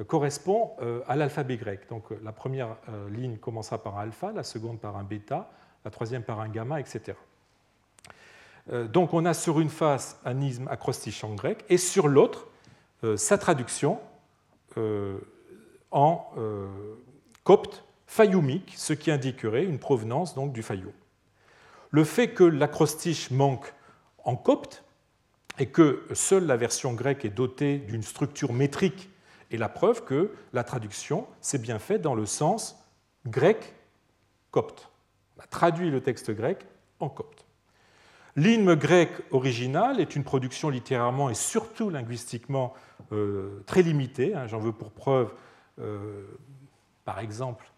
correspond à l'alphabet grec. Donc la première ligne commencera par un alpha, la seconde par un bêta, la troisième par un gamma, etc. Euh, donc on a sur une face un isme acrostiche en grec et sur l'autre euh, sa traduction euh, en copte fayoumique, ce qui indiquerait une provenance donc du Fayoum. Le fait que l'acrostiche manque en copte et que seule la version grecque est dotée d'une structure métrique est la preuve que la traduction s'est bien faite dans le sens grec-copte. A traduit le texte grec en copte. L'hymne grec original est une production littérairement et surtout linguistiquement euh, très limitée. Hein. J'en veux pour preuve, euh, par exemple,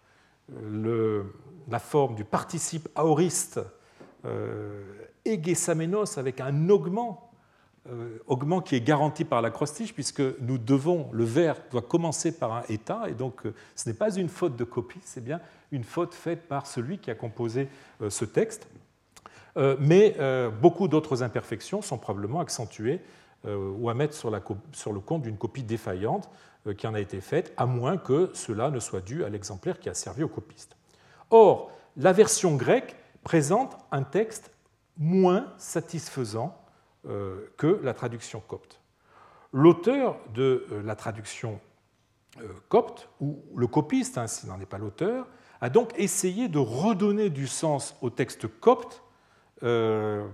la forme du participe aoriste euh, egesamenos avec un augment, augment qui est garanti par l'acrostiche, puisque nous devons, le vers doit commencer par un état, et donc ce n'est pas une faute de copie, c'est bien une faute faite par celui qui a composé ce texte. Euh, mais euh, beaucoup d'autres imperfections sont probablement accentuées euh, ou à mettre sur, le compte d'une copie défaillante qui en a été faite, à moins que cela ne soit dû à l'exemplaire qui a servi au copiste. Or, la version grecque présente un texte moins satisfaisant que la traduction copte. L'auteur de la traduction copte, ou le copiste, hein, s'il n'en est pas l'auteur, a donc essayé de redonner du sens au texte copte euh,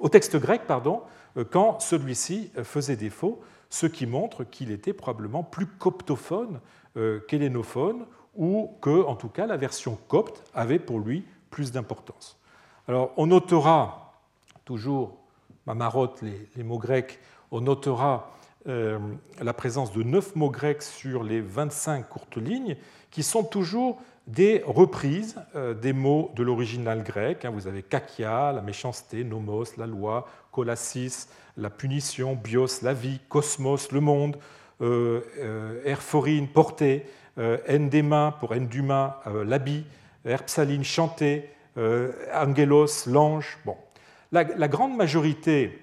au texte grec pardon, euh, quand celui-ci faisait défaut, ce qui montre qu'il était probablement plus coptophone euh, qu'hélénophone, ou que, en tout cas, la version copte avait pour lui plus d'importance. Alors, on notera, toujours, ma marotte, les, mots grecs, on notera la présence de neuf mots grecs sur les 25 courtes lignes, qui sont toujours des reprises euh, des mots de l'original grec. Hein. Vous avez kakia, la méchanceté, nomos, la loi, la punition, bios, la vie, cosmos, le monde, euh, euh, erphorine, porter, endema pour enduma, l'habit, erpsaline, chanter, angelos, l'ange. Bon. La, la, grande majorité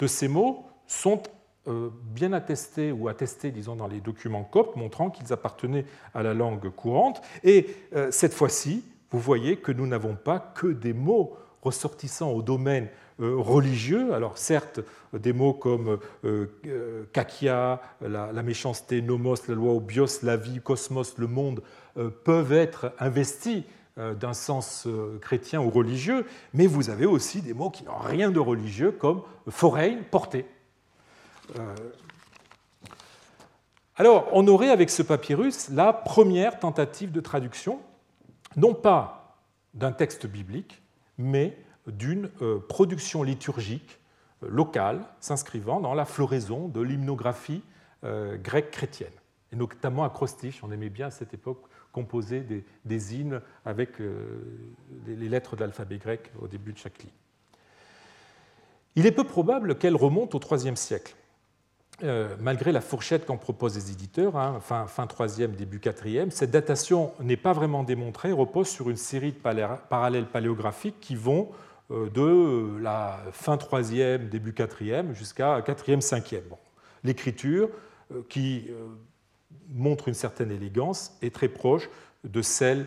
de ces mots sont bien attestés ou attestés, disons, dans les documents coptes, montrant qu'ils appartenaient à la langue courante. Et cette fois-ci, vous voyez que nous n'avons pas que des mots ressortissant au domaine euh, religieux. Alors certes, des mots comme euh, euh, kakia, la, méchanceté, nomos, la loi, bios, la vie, cosmos, le monde, peuvent être investis d'un sens chrétien ou religieux, mais vous avez aussi des mots qui n'ont rien de religieux, comme foreign, porté. Alors, on aurait avec ce papyrus la première tentative de traduction, non pas d'un texte biblique, mais d'une euh, production liturgique euh, locale s'inscrivant dans la floraison de l'hymnographie euh, grecque chrétienne. Et notamment acrostiche, on aimait bien à cette époque composer des, hymnes avec les lettres de l'alphabet grec au début de chaque ligne. Il est peu probable qu'elle remonte au IIIe siècle. malgré la fourchette qu'en proposent les éditeurs, hein, fin, fin 3e, début 4e, cette datation n'est pas vraiment démontrée, repose sur une série de parallèles paléographiques qui vont de la fin 3e, début 4e, jusqu'à 4e, 5e. L'écriture, euh, qui euh, montre une certaine élégance, est très proche de celle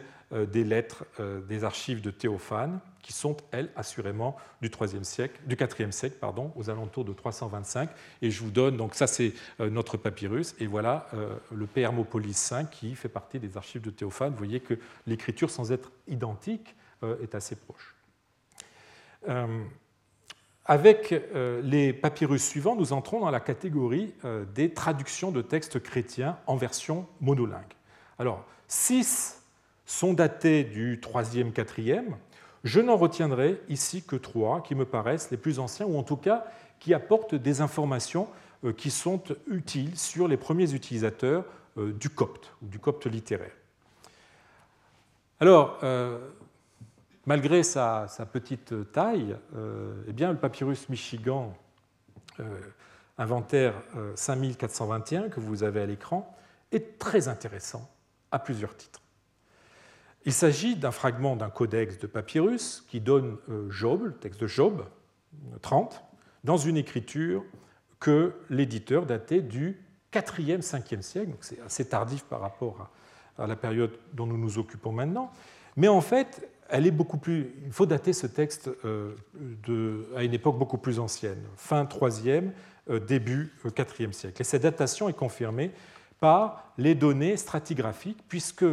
des lettres des archives de Théophane, qui sont, elles, assurément du, 3e siècle, du 4e siècle, pardon, aux alentours de 325. Et je vous donne, donc ça c'est notre papyrus, et voilà le P. Hermopolis 5 qui fait partie des archives de Théophane. Vous voyez que l'écriture, sans être identique, est assez proche. Euh, avec euh, les papyrus suivants, nous entrons dans la catégorie euh, des traductions de textes chrétiens en version monolingue. Alors, six sont datés du 3e, 4e. Je n'en retiendrai ici que trois qui me paraissent les plus anciens, ou en tout cas qui apportent des informations qui sont utiles sur les premiers utilisateurs du copte, ou du copte littéraire. Alors, Malgré sa, petite taille, euh, eh bien, le papyrus Michigan, euh, inventaire 5421 euh, que vous avez à l'écran, est très intéressant à plusieurs titres. Il s'agit d'un fragment d'un codex de papyrus qui donne Job, le texte de Job 30, dans une écriture que l'éditeur datait du 4e, 5e siècle, donc c'est assez tardif par rapport à, à la période dont nous nous occupons maintenant. Mais en fait, elle est beaucoup plus. Il faut dater ce texte euh, à une époque beaucoup plus ancienne, fin 3e, euh, début 4e siècle. Et cette datation est confirmée par les données stratigraphiques, puisque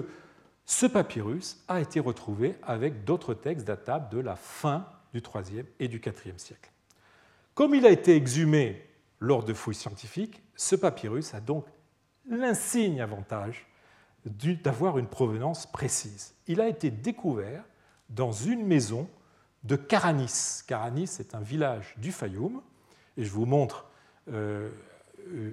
ce papyrus a été retrouvé avec d'autres textes datables de la fin du 3e et du 4e siècle. Comme il a été exhumé lors de fouilles scientifiques, ce papyrus a donc l'insigne avantage d'avoir une provenance précise. Il a été découvert dans une maison de Caranis. Caranis est un village du Fayoum, et je vous montre euh,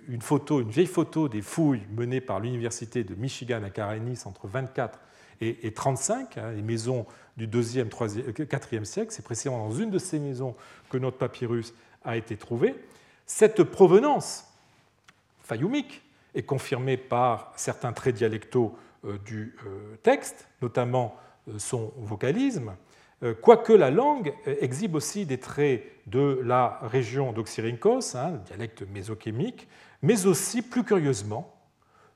une photo, une vieille photo des fouilles menées par l'université de Michigan à Caranis entre 24 et 35, hein, les maisons du 2e, 3e, 4e siècle. C'est précisément dans une de ces maisons que notre papyrus a été trouvé. Cette provenance fayoumique est confirmée par certains traits dialectaux euh, du euh, texte, notamment son vocalisme, euh, quoique la langue exhibe aussi des traits de la région d'Oxyrhynchos, hein, dialecte mésochémique, mais aussi, plus curieusement,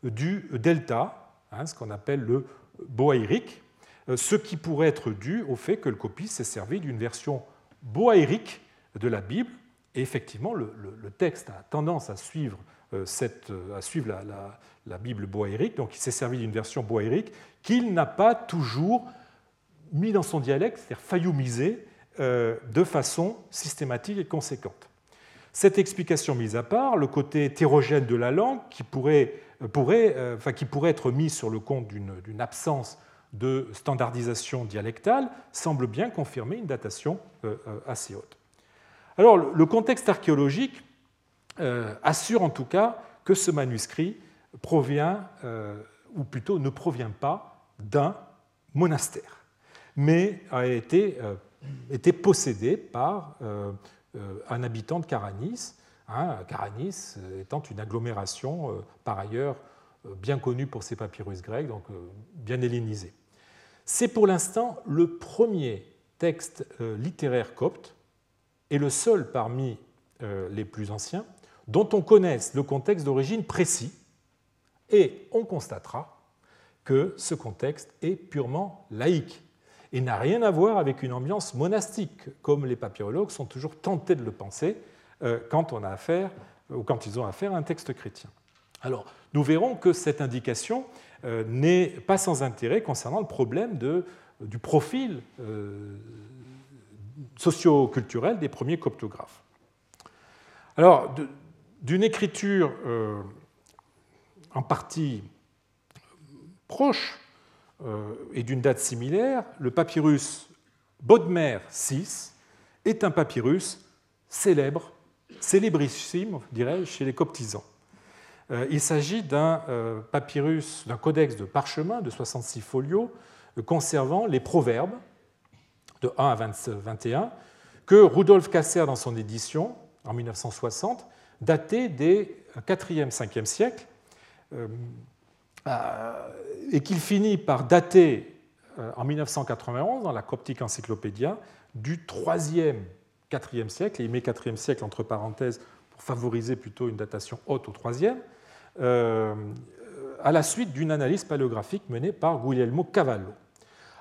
du delta, hein, ce qu'on appelle le boaïrique, euh, ce qui pourrait être dû au fait que le copiste s'est servi d'une version boaïrique de la Bible, et effectivement, le, texte a tendance à suivre, euh, cette, à suivre la, la Bible boaïrique, donc il s'est servi d'une version boaïrique qu'il n'a pas toujours mis dans son dialecte, c'est-à-dire fayomisé euh, de façon systématique et conséquente. Cette explication mise à part, le côté hétérogène de la langue, qui pourrait, euh, euh, enfin, qui pourrait être mis sur le compte d'une absence de standardisation dialectale, semble bien confirmer une datation assez haute. Alors, le contexte archéologique assure en tout cas que ce manuscrit provient, ou plutôt ne provient pas, d'un monastère mais a été, euh, possédé par euh, euh, un habitant de Caranis, hein, Caranis étant une agglomération par ailleurs bien connue pour ses papyrus grecs, donc bien hellénisée. C'est pour l'instant le premier texte littéraire copte et le seul parmi les plus anciens dont on connaisse le contexte d'origine précis, et on constatera que ce contexte est purement laïque et n'a rien à voir avec une ambiance monastique, comme les papyrologues sont toujours tentés de le penser euh, quand on a affaire ou quand ils ont affaire à un texte chrétien. Alors, nous verrons que cette indication euh, n'est pas sans intérêt concernant le problème du profil euh, socio-culturel des premiers coptographes. Alors, d'une écriture en partie proche et d'une date similaire, le papyrus Bodmer VI est un papyrus célèbre célébrissime, dirais-je, chez les coptisans. Euh, il s'agit d'un euh, papyrus, d'un codex de parchemin de 66 folios euh, conservant les proverbes de 1 à 21 que Rudolf Kasser, dans son édition en 1960, datait des 4e, 5e siècles et qu'il finit par dater en 1991 dans la Coptic Encyclopédia du 3e IVe siècle, et il met IVe siècle entre parenthèses pour favoriser plutôt une datation haute au IIIe, euh, à la suite d'une analyse paléographique menée par Guglielmo Cavallo.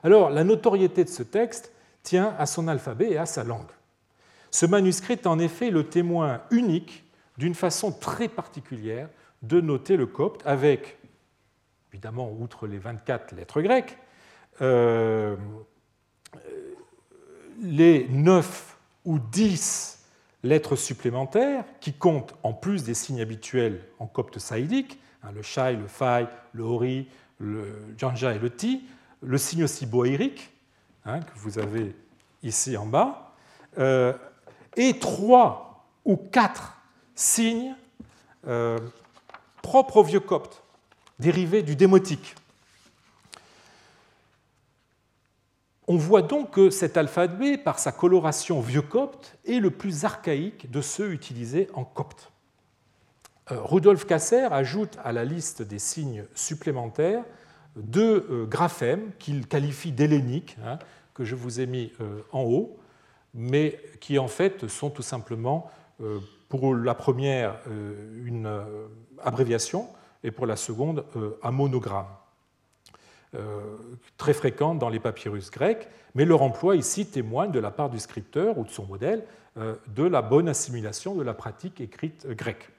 Alors, la notoriété de ce texte tient à son alphabet et à sa langue. Ce manuscrit est en effet le témoin unique d'une façon très particulière de noter le copte avec, évidemment, outre les 24 lettres grecques, euh, les 9 ou 10 lettres supplémentaires qui comptent en plus des signes habituels en copte saïdique, hein, le shai, le fai, le hori, le janja et le ti, le signe aussi boérique, hein, que vous avez ici en bas, euh, et trois ou quatre signes euh, propres au vieux copte, dérivés du démotique. On voit donc que cet alphabet, par sa coloration vieux copte, est le plus archaïque de ceux utilisés en copte. Euh, Rudolf Kasser ajoute à la liste des signes supplémentaires deux euh, graphèmes qu'il qualifie d'helléniques, hein, que je vous ai mis euh, en haut, mais qui en fait sont tout simplement, pour la première, une abréviation et pour la seconde, un monogramme. Euh, très fréquente dans les papyrus grecs, mais leur emploi ici témoigne de la part du scripteur ou de son modèle euh, de la bonne assimilation de la pratique écrite grecque.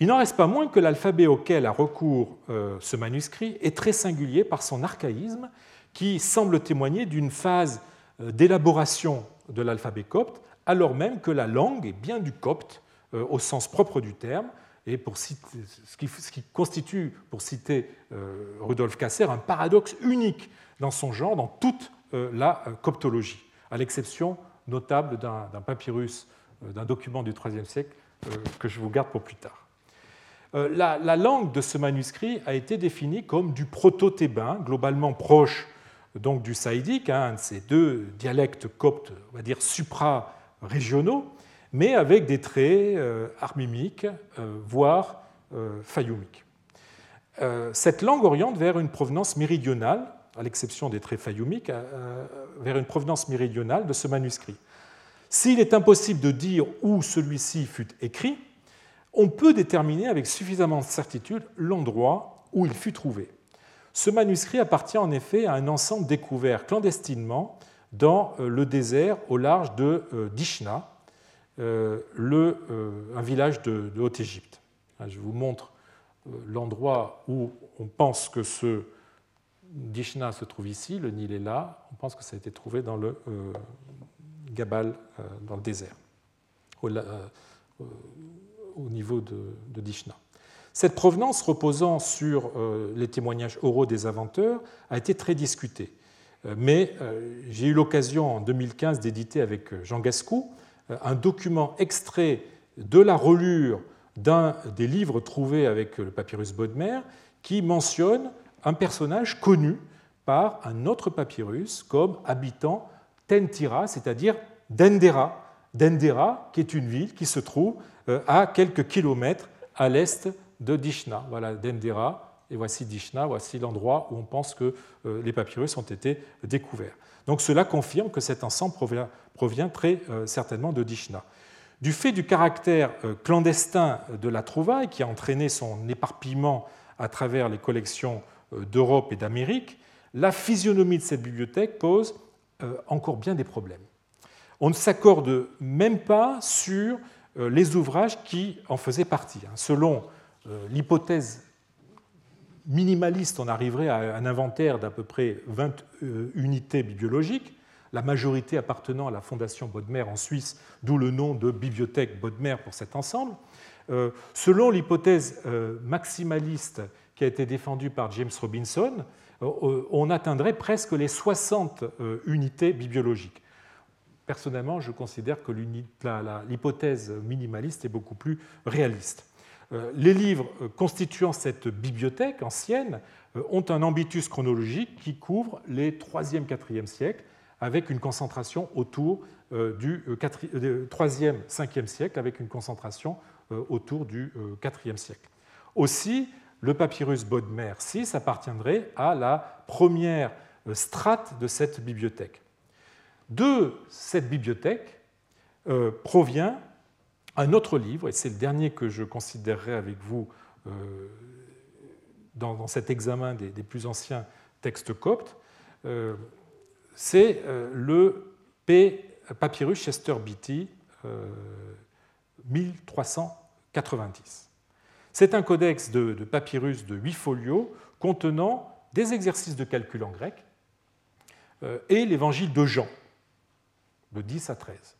Il n'en reste pas moins que l'alphabet auquel a recours euh, ce manuscrit est très singulier par son archaïsme qui semble témoigner d'une phase d'élaboration de l'alphabet copte, alors même que la langue est bien du copte au sens propre du terme, et pour ce, qui, constitue, pour citer euh, Rudolf Kasser, un paradoxe unique dans son genre, dans toute euh, la euh, coptologie, à l'exception notable d'un papyrus, d'un document du IIIe siècle que je vous garde pour plus tard. La, langue de ce manuscrit a été définie comme du proto-thébain, globalement proche donc du saïdique, hein, un de ces deux dialectes coptes, on va dire supra-régionaux, mais avec des traits euh, armimiques, euh, voire euh, fayomiques. Cette langue oriente vers une provenance méridionale, à l'exception des traits fayomiques, vers une provenance méridionale de ce manuscrit. S'il est impossible de dire où celui-ci fut écrit, on peut déterminer avec suffisamment de certitude l'endroit où il fut trouvé. Ce manuscrit appartient en effet à un ensemble découvert clandestinement dans le désert au large de Dishna, le, euh, un village de, Haute-Égypte. Je vous montre euh, l'endroit où on pense que ce Dishna se trouve ici, le Nil est là, on pense que ça a été trouvé dans le Gabal, dans le désert, au, niveau de, de, Dishna. Cette provenance reposant sur les témoignages oraux des inventeurs a été très discutée. Mais j'ai eu l'occasion en 2015 d'éditer avec Jean Gascou un document extrait de la relure d'un des livres trouvés avec le papyrus Bodmer qui mentionne un personnage connu par un autre papyrus comme habitant Tentira, c'est-à-dire Dendera. Dendera, qui est une ville qui se trouve euh, à quelques kilomètres à l'est de Dishna. Voilà, Dendera et voici Dishna, voici l'endroit où on pense que les papyrus ont été découverts. Donc cela confirme que cet ensemble provient, très certainement de Dishna. Du fait du caractère clandestin de la trouvaille, qui a entraîné son éparpillement à travers les collections d'Europe et d'Amérique, la physionomie de cette bibliothèque pose encore bien des problèmes. On ne s'accorde même pas sur euh, les ouvrages qui en faisaient partie. Hein. Selon euh, l'hypothèse minimaliste, on arriverait à un inventaire d'à peu près 20 euh, unités bibliologiques, la majorité appartenant à la Fondation Bodmer en Suisse, d'où le nom de bibliothèque Bodmer pour cet ensemble. Selon l'hypothèse maximaliste qui a été défendue par James Robinson, on atteindrait presque les 60 unités bibliologiques. Personnellement, je considère que l'hypothèse minimaliste est beaucoup plus réaliste. Euh, les livres euh, constituant cette bibliothèque ancienne euh, ont un ambitus chronologique qui couvre les 3e, 4e siècles, avec une concentration autour du 3e, 5e siècle, avec une concentration autour du 4e siècle. Aussi, le papyrus Bodmer VI appartiendrait à la première strate de cette bibliothèque de cette bibliothèque provient un autre livre, et c'est le dernier que je considérerai avec vous euh, dans, cet examen des, plus anciens textes coptes, euh, c'est le P. Papyrus Chester Beatty 1390. C'est un codex de, de, papyrus de 8 folios contenant des exercices de calcul en grec et l'évangile de Jean, de 10 à 13,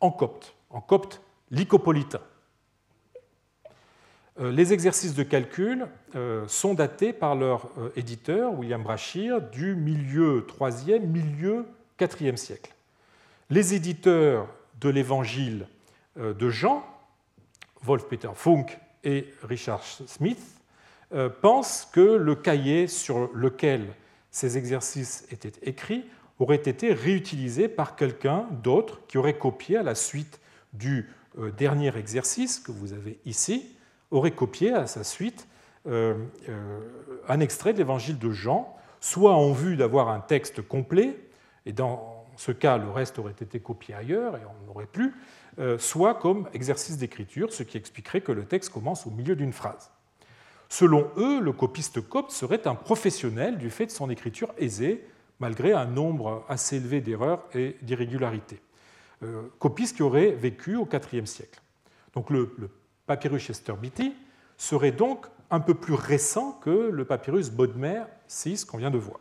en copte, en copte lycopolitain. Euh, les exercices de calcul euh, sont datés par leur euh, éditeur, William Brashear, du milieu 3e, milieu 4e siècle. Les éditeurs de l'évangile de Jean, Wolf-Peter Funk et Richard Smith, pensent que le cahier sur lequel ces exercices étaient écrits aurait été réutilisé par quelqu'un d'autre qui aurait copié à la suite du dernier exercice que vous avez ici, aurait copié à sa suite euh, euh, un extrait de l'évangile de Jean, soit en vue d'avoir un texte complet, et dans ce cas le reste aurait été copié ailleurs et on n'aurait plus, soit comme exercice d'écriture, ce qui expliquerait que le texte commence au milieu d'une phrase. Selon eux, le copiste copte serait un professionnel du fait de son écriture aisée, malgré un nombre assez élevé d'erreurs et d'irrégularités. Euh, copistes qui auraient vécu au IVe siècle. Donc le, papyrus Chester Beatty serait donc un peu plus récent que le papyrus Bodmer VI qu'on vient de voir.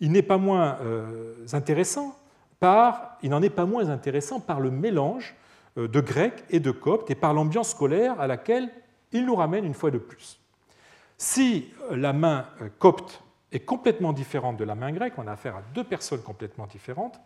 Il n'est pas moins euh, intéressant par, il n'en est pas moins intéressant par le mélange euh, de grec et de copte et par l'ambiance scolaire à laquelle il nous ramène une fois de plus. Si la main copte est complètement différente de la main grecque, on a affaire à deux personnes complètement différentes,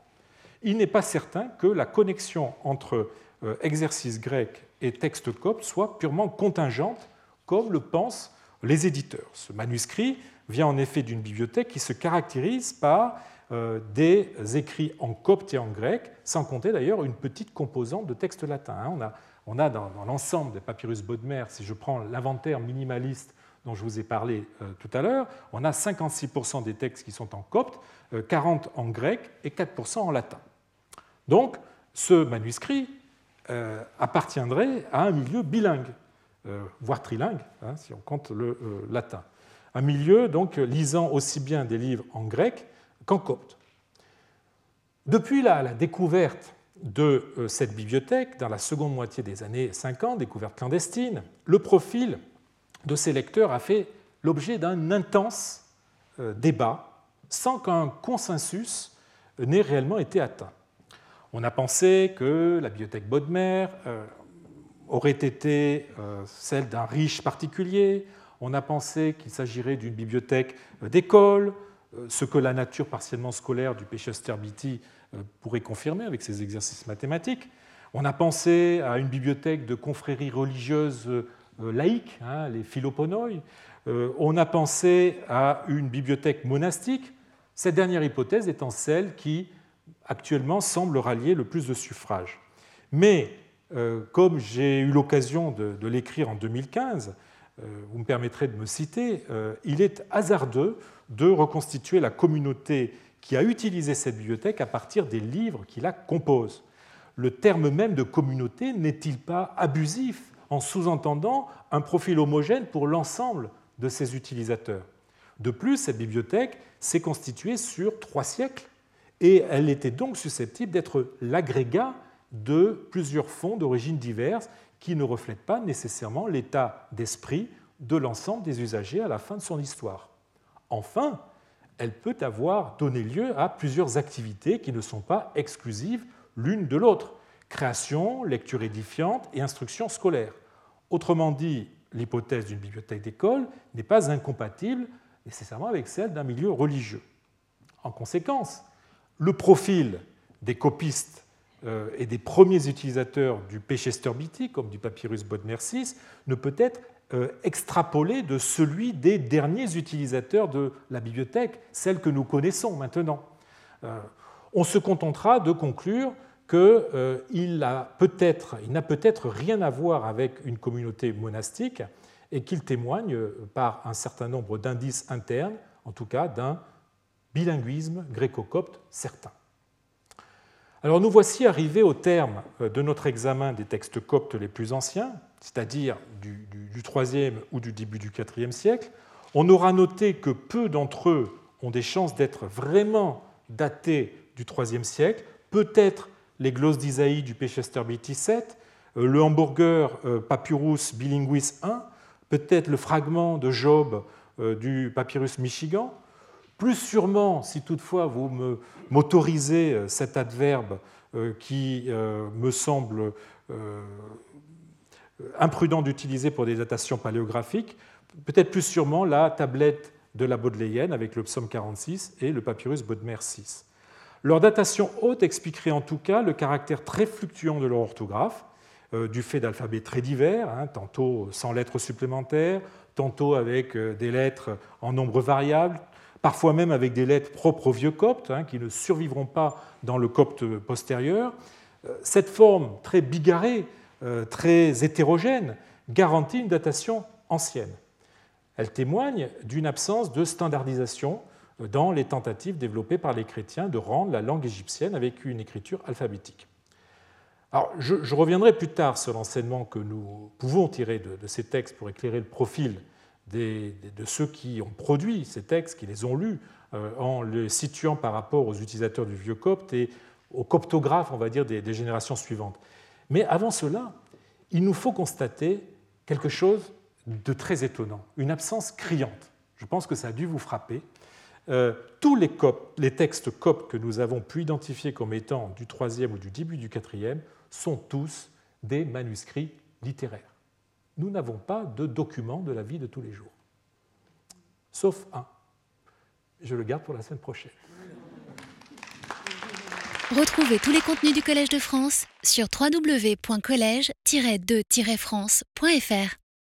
il n'est pas certain que la connexion entre euh, exercice grec et texte copte soit purement contingente, comme le pensent les éditeurs. Ce manuscrit vient en effet d'une bibliothèque qui se caractérise par euh, des écrits en copte et en grec, sans compter d'ailleurs une petite composante de texte latin. Hein. On a, dans, l'ensemble des papyrus Bodmer, si je prends l'inventaire minimaliste dont je vous ai parlé euh, tout à l'heure, on a 56% des textes qui sont en copte, 40% euh, en grec et 4% en latin. Donc, ce manuscrit euh, appartiendrait à un milieu bilingue, voire trilingue, hein, si on compte le latin. Un milieu donc lisant aussi bien des livres en grec qu'en copte. Depuis la, la découverte de cette bibliothèque, dans la seconde moitié des années 50, découverte clandestine, le profil de ces lecteurs a fait l'objet d'un intense euh, débat sans qu'un consensus n'ait réellement été atteint. On a pensé que la bibliothèque Bodmer euh, aurait été euh, celle d'un riche particulier, on a pensé qu'il s'agirait d'une bibliothèque d'école, ce que la nature partiellement scolaire du Chester Beatty pourrait confirmer avec ses exercices mathématiques. On a pensé à une bibliothèque de confrérie religieuse euh, laïques, hein, les philoponoi. Euh, on a pensé à une bibliothèque monastique, cette dernière hypothèse étant celle qui actuellement semble rallier le plus de suffrages. Mais euh, comme j'ai eu l'occasion de, l'écrire en 2015, vous me permettrez de me citer, il est hasardeux de reconstituer la communauté qui a utilisé cette bibliothèque à partir des livres qui la composent. Le terme même de communauté n'est-il pas abusif en sous-entendant un profil homogène pour l'ensemble de ses utilisateurs? De plus, cette bibliothèque s'est constituée sur trois siècles et elle était donc susceptible d'être l'agrégat de plusieurs fonds d'origine diverses qui ne reflètent pas nécessairement l'état d'esprit de l'ensemble des usagers à la fin de son histoire. Enfin, elle peut avoir donné lieu à plusieurs activités qui ne sont pas exclusives l'une de l'autre création, lecture édifiante et instruction scolaire. Autrement dit, l'hypothèse d'une bibliothèque d'école n'est pas incompatible nécessairement avec celle d'un milieu religieux. En conséquence, le profil des copistes euh, et des premiers utilisateurs du Pechester comme du papyrus Bodmer VI, ne peut être euh, extrapolé de celui des derniers utilisateurs de la bibliothèque, celle que nous connaissons maintenant. Euh, on se contentera de conclure qu'il n'a peut-être peut rien à voir avec une communauté monastique et qu'il témoigne par un certain nombre d'indices internes, en tout cas d'un bilinguisme gréco-copte certain. Alors nous voici arrivés au terme de notre examen des textes coptes les plus anciens, c'est-à-dire du, du, 3e ou du début du 4e siècle. On aura noté que peu d'entre eux ont des chances d'être vraiment datés du 3e siècle, peut-être les glosses d'Isaïe du Pechester BT 7, euh, le hamburger euh, Papyrus Bilinguis 1, peut-être le fragment de Job euh, du Papyrus Michigan, plus sûrement, si toutefois vous m'autorisez cet adverbe qui me semble imprudent d'utiliser pour des datations paléographiques, peut-être plus sûrement la tablette de la Bodléienne avec le psaume 46 et le papyrus Bodmer 6. Leur datation haute expliquerait en tout cas le caractère très fluctuant de leur orthographe, euh, du fait d'alphabets très divers, hein, tantôt sans lettres supplémentaires, tantôt avec euh, des lettres en nombre variable, parfois même avec des lettres propres au vieux copte, hein, qui ne survivront pas dans le copte postérieur. Euh, cette forme très bigarrée, très hétérogène, garantit une datation ancienne. Elle témoigne d'une absence de standardisation dans les tentatives développées par les chrétiens de rendre la langue égyptienne avec une écriture alphabétique. Je, reviendrai plus tard sur l'enseignement que nous pouvons tirer de, ces textes pour éclairer le profil de ceux qui ont produit ces textes, qui les ont lus, euh, en les situant par rapport aux utilisateurs du vieux copte et aux coptographes, on va dire, des, générations suivantes. Mais avant cela, il nous faut constater quelque chose de très étonnant, une absence criante. Je pense que ça a dû vous frapper. Euh, tous les, textes coptes que nous avons pu identifier comme étant du troisième ou du début du quatrième sont tous des manuscrits littéraires. Nous n'avons pas de documents de la vie de tous les jours. Sauf un. Je le garde pour la semaine prochaine. Retrouvez tous les contenus du Collège de France sur www.colège-2-france.fr.